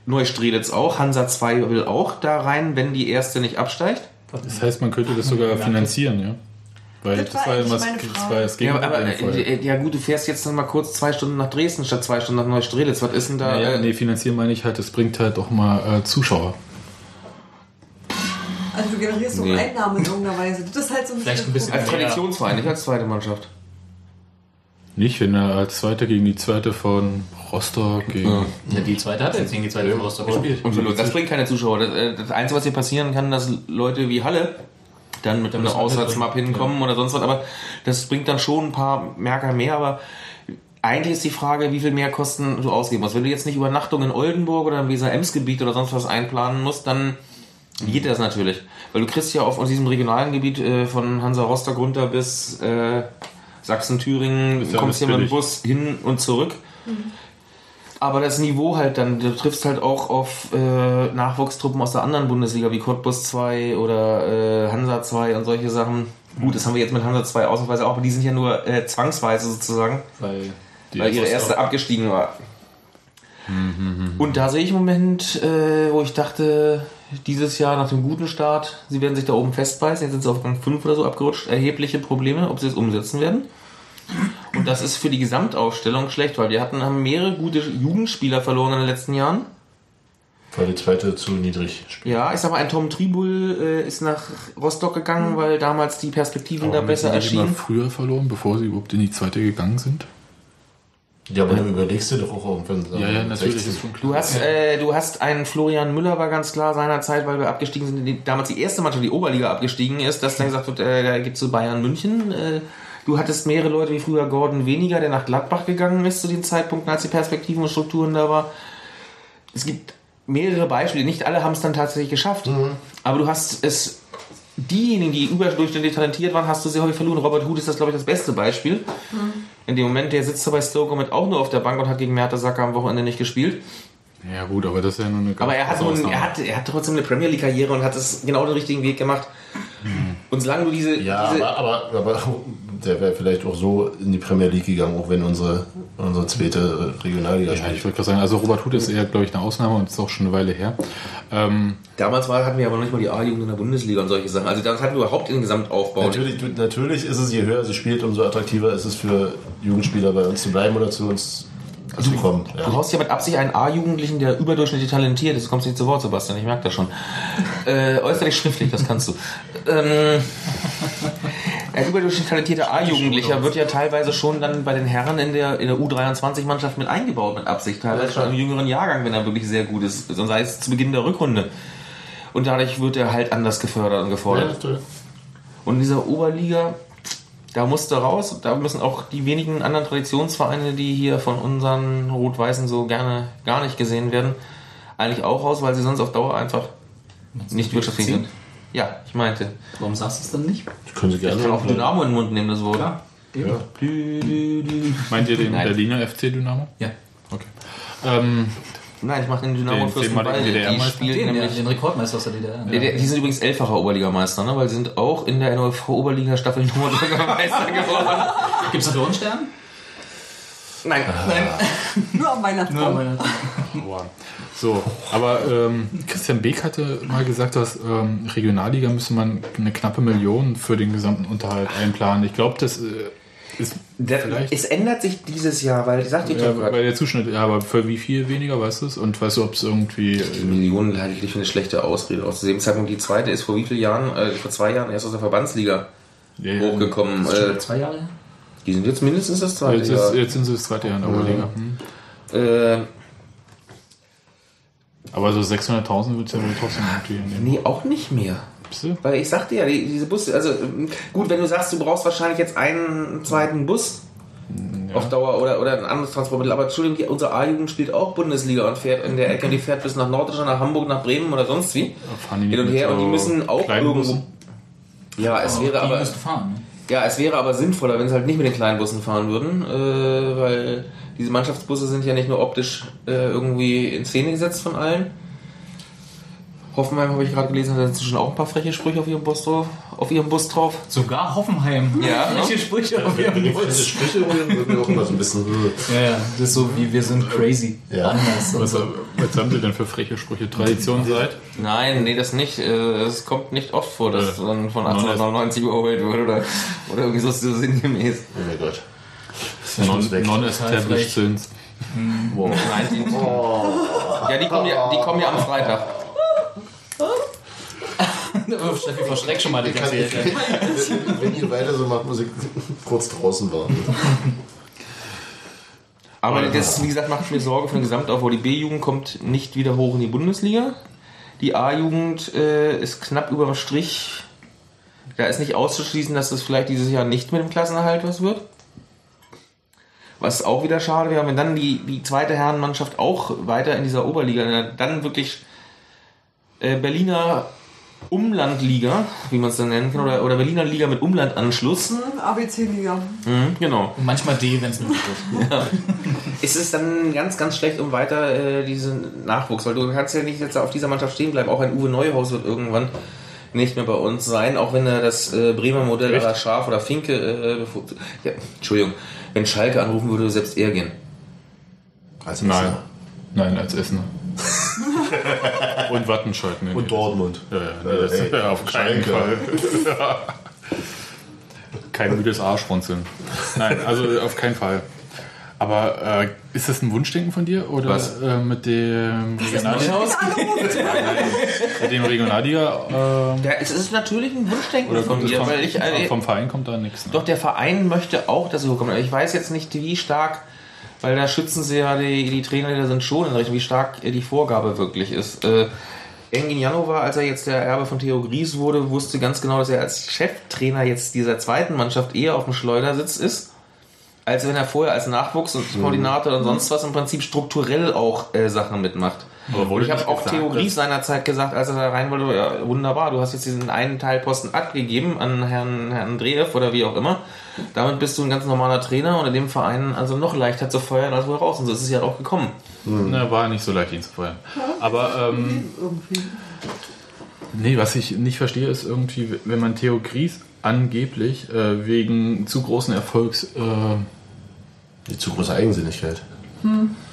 Neustrelitz auch, Hansa 2 will auch da rein, wenn die erste nicht absteigt. Das heißt, man könnte das sogar finanzieren, ja? Weil Das das, war immer das war das Ja, Gegenteil. aber im Fall. äh, ja gut, du fährst jetzt noch mal kurz zwei Stunden nach Dresden statt zwei Stunden nach Neustrelitz. Was ist denn da? ja, äh, nee, finanzieren meine ich halt, das bringt halt auch mal äh, Zuschauer. Also du generierst so Nee. Einnahmen in irgendeiner Weise. Das ist halt so Vielleicht ein bisschen Als Traditionsverein, nicht als zweite Mannschaft. Nicht, wenn er als Zweiter gegen die Zweite von Rostock gegen. Ja. Ja, die zweite hat er jetzt gegen die zweite von Rostock gespielt. Und das bringt keine Zuschauer. Das, äh, das Einzige, was hier passieren kann, dass Leute wie Halle dann mit Auswärtsmap mitbringen. hinkommen oder sonst was. Aber das bringt dann schon ein paar Merker mehr. Aber eigentlich ist die Frage, wie viel mehr Kosten du ausgeben musst. Wenn du jetzt nicht Übernachtung in Oldenburg oder im Weser-Ems-Gebiet oder sonst was einplanen musst, dann geht das natürlich. Weil du kriegst ja auf aus diesem regionalen Gebiet äh, von Hansa Rostock runter bis äh, Sachsen-Thüringen, ja kommst hier mit dem Bus hin und zurück. Aber das Niveau halt dann, du triffst halt auch auf äh, Nachwuchstruppen aus der anderen Bundesliga, wie Cottbus 2 oder äh, Hansa 2 und solche Sachen. Gut, das haben wir jetzt mit Hansa 2 ausnahmsweise auch, aber die sind ja nur äh, zwangsweise sozusagen, Weil weil ihre erste abgestiegen war. Und da sehe ich im Moment, äh, wo ich dachte, dieses Jahr nach dem guten Start, sie werden sich da oben festbeißen, jetzt sind sie auf Rang 5 oder so abgerutscht, erhebliche Probleme, ob sie es umsetzen werden. Und das ist für die Gesamtaufstellung schlecht, weil wir hatten, haben mehrere gute Jugendspieler verloren in den letzten Jahren. Weil die zweite zu niedrig spielt. Ja, ich sag mal, ein Tom Tribul äh, ist nach Rostock gegangen, weil damals die Perspektiven da Haben besser sie die immer erschienen. früher verloren, bevor sie überhaupt in die Zweite gegangen sind? Ja, aber dann überlegst du doch auch irgendwann. Ja, ja, natürlich 16. ist schon klar. Du hast, äh, du hast einen Florian Müller, war ganz klar seinerzeit, weil wir abgestiegen sind, die, damals die erste Mannschaft, die Oberliga abgestiegen ist, dass dann gesagt wird, äh, da gibt's zu Bayern München. Äh, du hattest mehrere Leute wie früher Gordon Weniger, der nach Gladbach gegangen ist zu den Zeitpunkten, als die Perspektiven und Strukturen da war. Es gibt mehrere Beispiele, nicht alle haben es dann tatsächlich geschafft, aber du hast es, diejenigen, die überdurchschnittlich talentiert waren, hast du sehr häufig verloren. Robert Huth ist das, glaube ich, das beste Beispiel. In dem Moment, der sitzt da bei Stoke mit auch nur auf der Bank und hat gegen Mertesacker am Wochenende nicht gespielt. Ja, gut, aber das ist ja nur eine ganz Aber er hat, Ausnahme. er, hat, er hat trotzdem eine Premier League-Karriere und hat es genau den richtigen Weg gemacht. Und solange du diese. Ja, diese aber, aber, aber der wäre vielleicht auch so in die Premier League gegangen, auch wenn unsere, unsere zweite Regionalliga Ja, ich spielt. wollte gerade sagen, also Robert Huth ist eher, glaube ich, eine Ausnahme und ist auch schon eine Weile her. Ähm, damals war, hatten wir aber noch nicht mal die A-Jugend in der Bundesliga und solche Sachen. Also damals hatten wir überhaupt den Gesamtaufbau. Natürlich, natürlich ist es, je höher sie spielt, umso attraktiver ist es für Jugendspieler bei uns zu bleiben oder zu uns kommen. Du Ja. haust ja mit Absicht einen A-Jugendlichen, der überdurchschnittlich talentiert ist. Du kommst nicht zu Wort, Sebastian, ich merke das schon. *laughs* Äh, äußerlich schriftlich, das kannst du. Ähm, *laughs* ein überdurchschnittlich talentierter A-Jugendlicher wird ja teilweise schon dann bei den Herren in der, in der U23-Mannschaft mit eingebaut, mit Absicht. Teilweise schon im jüngeren Jahrgang, wenn er wirklich sehr gut ist. Und sei es zu Beginn der Rückrunde. Und dadurch wird er halt anders gefördert und gefordert. Und in dieser Oberliga, da musst du raus. Da müssen auch die wenigen anderen Traditionsvereine, die hier von unseren Rot-Weißen so gerne gar nicht gesehen werden, eigentlich auch raus, weil sie sonst auf Dauer einfach nicht wirtschaftlich sind. Ja, ich meinte. Warum sagst du es dann nicht? Können sie gerne. Ich kann auch Dynamo in den Mund nehmen, das Wort. Klar. Ja. Dü, dü, dü. meint ihr den Nein. Berliner FC Dynamo? Ja. Okay. Ähm, Nein, ich mache den Dynamo Den Fürstenwalde. Die DDR-Meister? spielen Den, nämlich... den Rekordmeister aus der DDR. Die, die sind übrigens elffacher Oberligameister, ne? weil sie sind auch in der NOV Oberliga Staffel Nummer Meister geworden. Gibt es einen Dornstern? Nein, nein. *laughs* Nur am Weihnachtsbaum. Boah. *laughs* So, aber ähm, Christian Beek hatte mal gesagt, dass ähm, Regionalliga müsste man eine knappe Million für den gesamten Unterhalt einplanen. Ich glaube, das äh, ist vielleicht. es ändert sich dieses Jahr, weil, sagte ich ja, doch gerade, weil der Zuschnitt, ja, aber für wie viel weniger, weißt du es? Und weißt du, ob es irgendwie. Die Millionen halte ich nicht für eine schlechte Ausrede. Aus dem Zeitpunkt, die zweite ist vor wie vielen Jahren, äh, vor zwei Jahren erst aus der Verbandsliga Ja, ja. hochgekommen. Ist schon Äh, zwei Jahre her? die sind jetzt mindestens das zweite Jetzt, Jahr. ist, jetzt sind sie das zweite Jahr in der Oberliga. Hm. Äh, Aber so 600.000 wird es ja wohl trotzdem irgendwie nehmen. nee, auch nicht mehr. Du? Weil ich sagte ja, die, diese Busse, also ähm, gut, wenn du sagst, du brauchst wahrscheinlich jetzt einen zweiten Bus, Auf Dauer oder, oder ein anderes Transportmittel. Aber Entschuldigung, die, unsere A-Jugend spielt auch Bundesliga und fährt in der Ecke, die fährt bis nach Norddeutschland, nach Hamburg, nach Bremen oder sonst wie. Hin und her und die müssen auch irgendwo. Ja, es wäre die aber. fahren. Ne? Ja, es wäre aber sinnvoller, wenn sie halt nicht mit den kleinen Bussen fahren würden, äh, weil diese Mannschaftsbusse sind ja nicht nur optisch äh, irgendwie in Szene gesetzt von allen. Hoffenheim habe ich gerade gelesen, hat inzwischen auch ein paar freche Sprüche auf ihrem Bus drauf. Auf ihrem Bus drauf. Sogar Hoffenheim. Ja, *laughs* Welche Sprüche auf ihrem Diese Bus? Sprüche wird mir auch immer so ein bisschen. Ja, ja, das ist so wie wir sind crazy. Ja. Anders. Was, was haben Sie denn für freche Sprüche? Tradition seid? Nein, nee, das nicht. Äh, Es kommt nicht oft vor, dass dann von 1899 überholt wird oder, oder irgendwie so so sinngemäß. Oh mein Gott. Non- weg. Non-established sind. Wow. 19. Ja, die kommen ja, die kommen ja am Freitag. Steffi verschreckt schon mal die ganze *laughs* wenn ihr weiter so macht, muss ich kurz draußen warten. Aber das, wie gesagt, macht mir Sorge für den Gesamtaufbau. Die B-Jugend kommt nicht wieder hoch in die Bundesliga. Die A-Jugend äh, ist knapp über dem Strich. Da ist nicht auszuschließen, dass das vielleicht dieses Jahr nicht mit dem Klassenerhalt was wird. Was auch wieder schade wäre, wenn dann die, die zweite Herrenmannschaft auch weiter in dieser Oberliga, dann wirklich äh, Berliner Umlandliga, wie man es dann nennen kann, oder, oder Berliner Liga mit Umlandanschluss. ABC-Liga. Mhm, genau. Und manchmal D, wenn *laughs* es nötig wird. Es ist dann ganz, ganz schlecht um weiter äh, diesen Nachwuchs, weil du kannst ja nicht jetzt auf dieser Mannschaft stehen bleiben. Auch ein Uwe Neuhaus wird irgendwann nicht mehr bei uns sein, auch wenn er das äh, Bremer Modell Echt? oder Schaf oder Finke, äh, bevorzugt. ja, Entschuldigung, wenn Schalke anrufen würde, selbst er gehen. Also Nein. Nein, als Essener. *laughs* Und Wattenscheid. Nee, Und Dortmund. Ja, ja, nee, das Äh, *laughs* ey, ja, auf keinen Schalke. Fall. *laughs* Kein müdes Arschrunzeln. Nein, also auf keinen Fall. Aber äh, ist das ein Wunschdenken von dir? Oder Was? Äh, mit dem Regionalliga? *laughs* mit dem Regionalliga? Äh, Ja, es ist natürlich ein Wunschdenken oder von kommt es mir, vom, weil ich äh, vom Verein kommt da nichts? Ne? Doch, der Verein möchte auch, dass sie hochkommen. Aber Ich weiß jetzt nicht, wie stark, weil da schützen sie ja die, die Trainer, die da sind, schon in Richtung, wie stark äh, die Vorgabe wirklich ist. Äh, Engin Janova, als er jetzt der Erbe von Theo Gries wurde, wusste ganz genau, dass er als Cheftrainer jetzt dieser zweiten Mannschaft eher auf dem Schleudersitz ist, als wenn er vorher als Nachwuchs- und Koordinator und sonst was im Prinzip strukturell auch äh, Sachen mitmacht. Aber ich habe auch Theo Gries seinerzeit gesagt, als er da rein wollte, ja, wunderbar, du hast jetzt diesen einen Teilposten abgegeben an Herrn, Herrn Dreev oder wie auch immer. Damit bist du ein ganz normaler Trainer und in dem Verein also noch leichter zu feuern als wohl raus. Und so ist es ja auch gekommen. Na, war nicht so leicht, ihn zu feuern. Aber, ähm, nee, was ich nicht verstehe, ist irgendwie, wenn man Theo Gries angeblich äh, wegen zu großen Erfolgs, äh, Die zu große Eigensinnigkeit.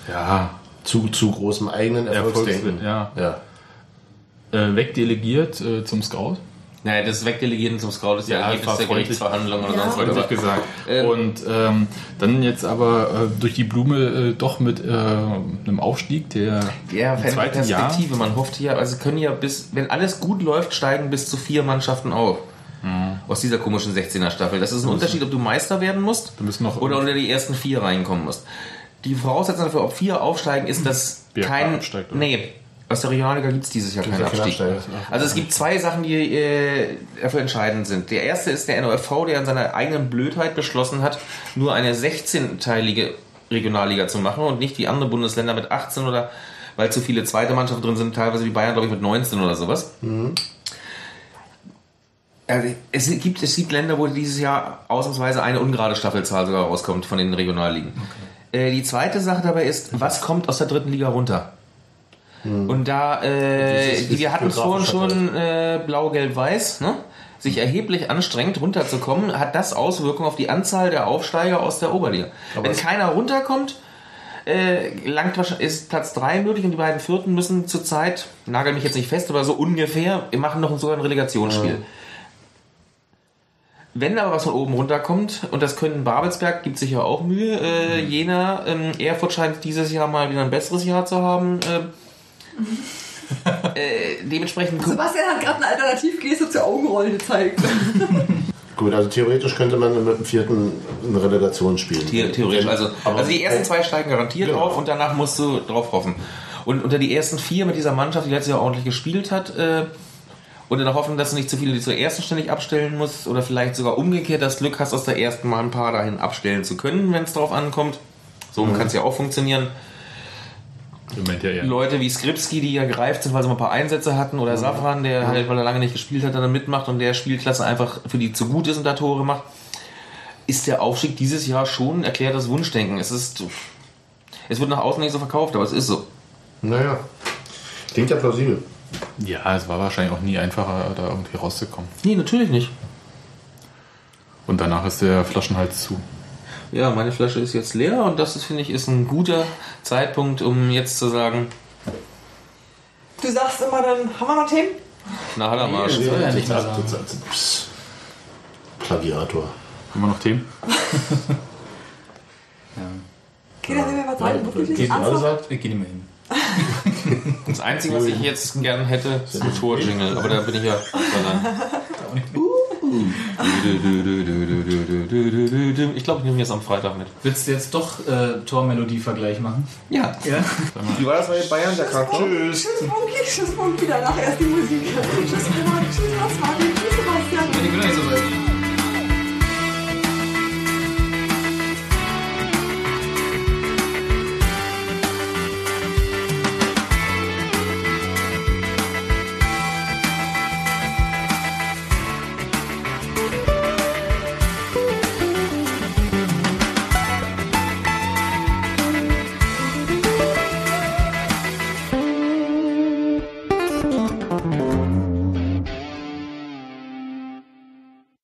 ja, Zu, zu großem eigenen Erfolgsdenken. ja, ja. äh, wegdelegiert äh, zum Scout. Naja, das Wegdelegieren zum Scout ist ja, Ja, Ergebnis der freundlich. Gerichtsverhandlung oder Ja. sonst was. Freundlich Aber, gesagt. Ähm, Und ähm, dann jetzt aber äh, durch die Blume äh, doch mit äh, einem Aufstieg, der ja, im zweiten Jahr. Perspektive. Man hofft hier, also können ja bis, wenn alles gut läuft, steigen bis zu vier Mannschaften auf. Aus dieser komischen 16er Staffel. Das ist ein Unterschied, ob du Meister werden musst oder unter die ersten vier reinkommen musst. Die Voraussetzung dafür, ob vier aufsteigen, ist, dass BRK kein. absteigt, oder? nee, aus der Regionalliga gibt es dieses Jahr keinen Abstieg. Absteiger. Also es gibt zwei Sachen, die äh, dafür entscheidend sind. Der erste ist der NOFV, der in seiner eigenen Blödheit beschlossen hat, nur eine 16-teilige Regionalliga zu machen und nicht wie andere Bundesländer mit 18 oder weil zu viele zweite Mannschaften drin sind, teilweise wie Bayern, glaube ich, mit 19 oder sowas. Also es gibt, es gibt Länder, wo dieses Jahr ausnahmsweise eine ungerade Staffelzahl sogar rauskommt von den Regionalligen. Äh, die zweite Sache dabei ist, was kommt aus der dritten Liga runter? Und da, äh, Dieses- wir hatten es vorhin schon, äh, blau, gelb, weiß, ne? sich erheblich anstrengt, runterzukommen, hat das Auswirkungen auf die Anzahl der Aufsteiger aus der Oberliga. Wenn es- keiner runterkommt, äh, langt wahrscheinlich, ist Platz 3 möglich und die beiden Vierten müssen zurzeit, nagel mich jetzt nicht fest, aber so ungefähr, wir machen noch sogar ein Relegationsspiel. Wenn aber was von oben runterkommt, und das können Babelsberg, gibt sich ja auch Mühe, äh, Jena, ähm, Erfurt scheint dieses Jahr mal wieder ein besseres Jahr zu haben. Äh, *laughs* äh, dementsprechend Sebastian hat gerade eine Alternativgeste zur Augenrolle gezeigt. *laughs* Gut, also theoretisch könnte man mit dem vierten eine Relegation spielen. The theoretisch. Also, aber- also die ersten zwei steigen garantiert Genau. drauf und danach musst du drauf hoffen. Und unter die ersten vier mit dieser Mannschaft, die letztes Jahr ordentlich gespielt hat, äh, Und in der Hoffnung, dass du nicht zu viele zur ersten ständig abstellen musst oder vielleicht sogar umgekehrt das Glück hast, aus der ersten mal ein paar dahin abstellen zu können, wenn es drauf ankommt. So kann es ja auch funktionieren. Moment ja eher. Leute wie Skripski, die ja gereift sind, weil sie mal ein paar Einsätze hatten, oder Safran, der halt, weil er lange nicht gespielt hat, dann mitmacht und der Spielklasse einfach für die zu gut ist und da Tore macht, ist der Aufstieg dieses Jahr schon ein erklärtes Wunschdenken. Es ist, es wird nach außen nicht so verkauft, aber es ist so. Naja, klingt ja plausibel. Ja, es war wahrscheinlich auch nie einfacher, da irgendwie rauszukommen. Nee, natürlich nicht. Und danach ist der Flaschenhals zu. Ja, meine Flasche ist jetzt leer und das ist, finde ich, ist ein guter Zeitpunkt, um jetzt zu sagen, Du sagst immer dann, haben wir noch Themen? na ja nicht mehr das- das- Psst. Plagiator. Haben wir noch Themen? Okay, dann sind wir was halten. Wirklich Geht nicht ernsthaft? sagt, Ich gehe nicht mehr hin. Das Einzige, was ich jetzt gern hätte, ist ein Torjingle, aber da bin ich ja verlangt. Ich glaube, ich nehme jetzt am Freitag mit. Willst du jetzt doch äh, Tormelodie-Vergleich machen? Ja. Ja. Wie war das bei Bayern, der Charakter? Tschüss, Funky, tschüss, Funky, danach erst die Musik. Tschüss, Roman, tschüss, Hans-Martin, tschüss, Sebastian. Ich bin doch nicht so weit.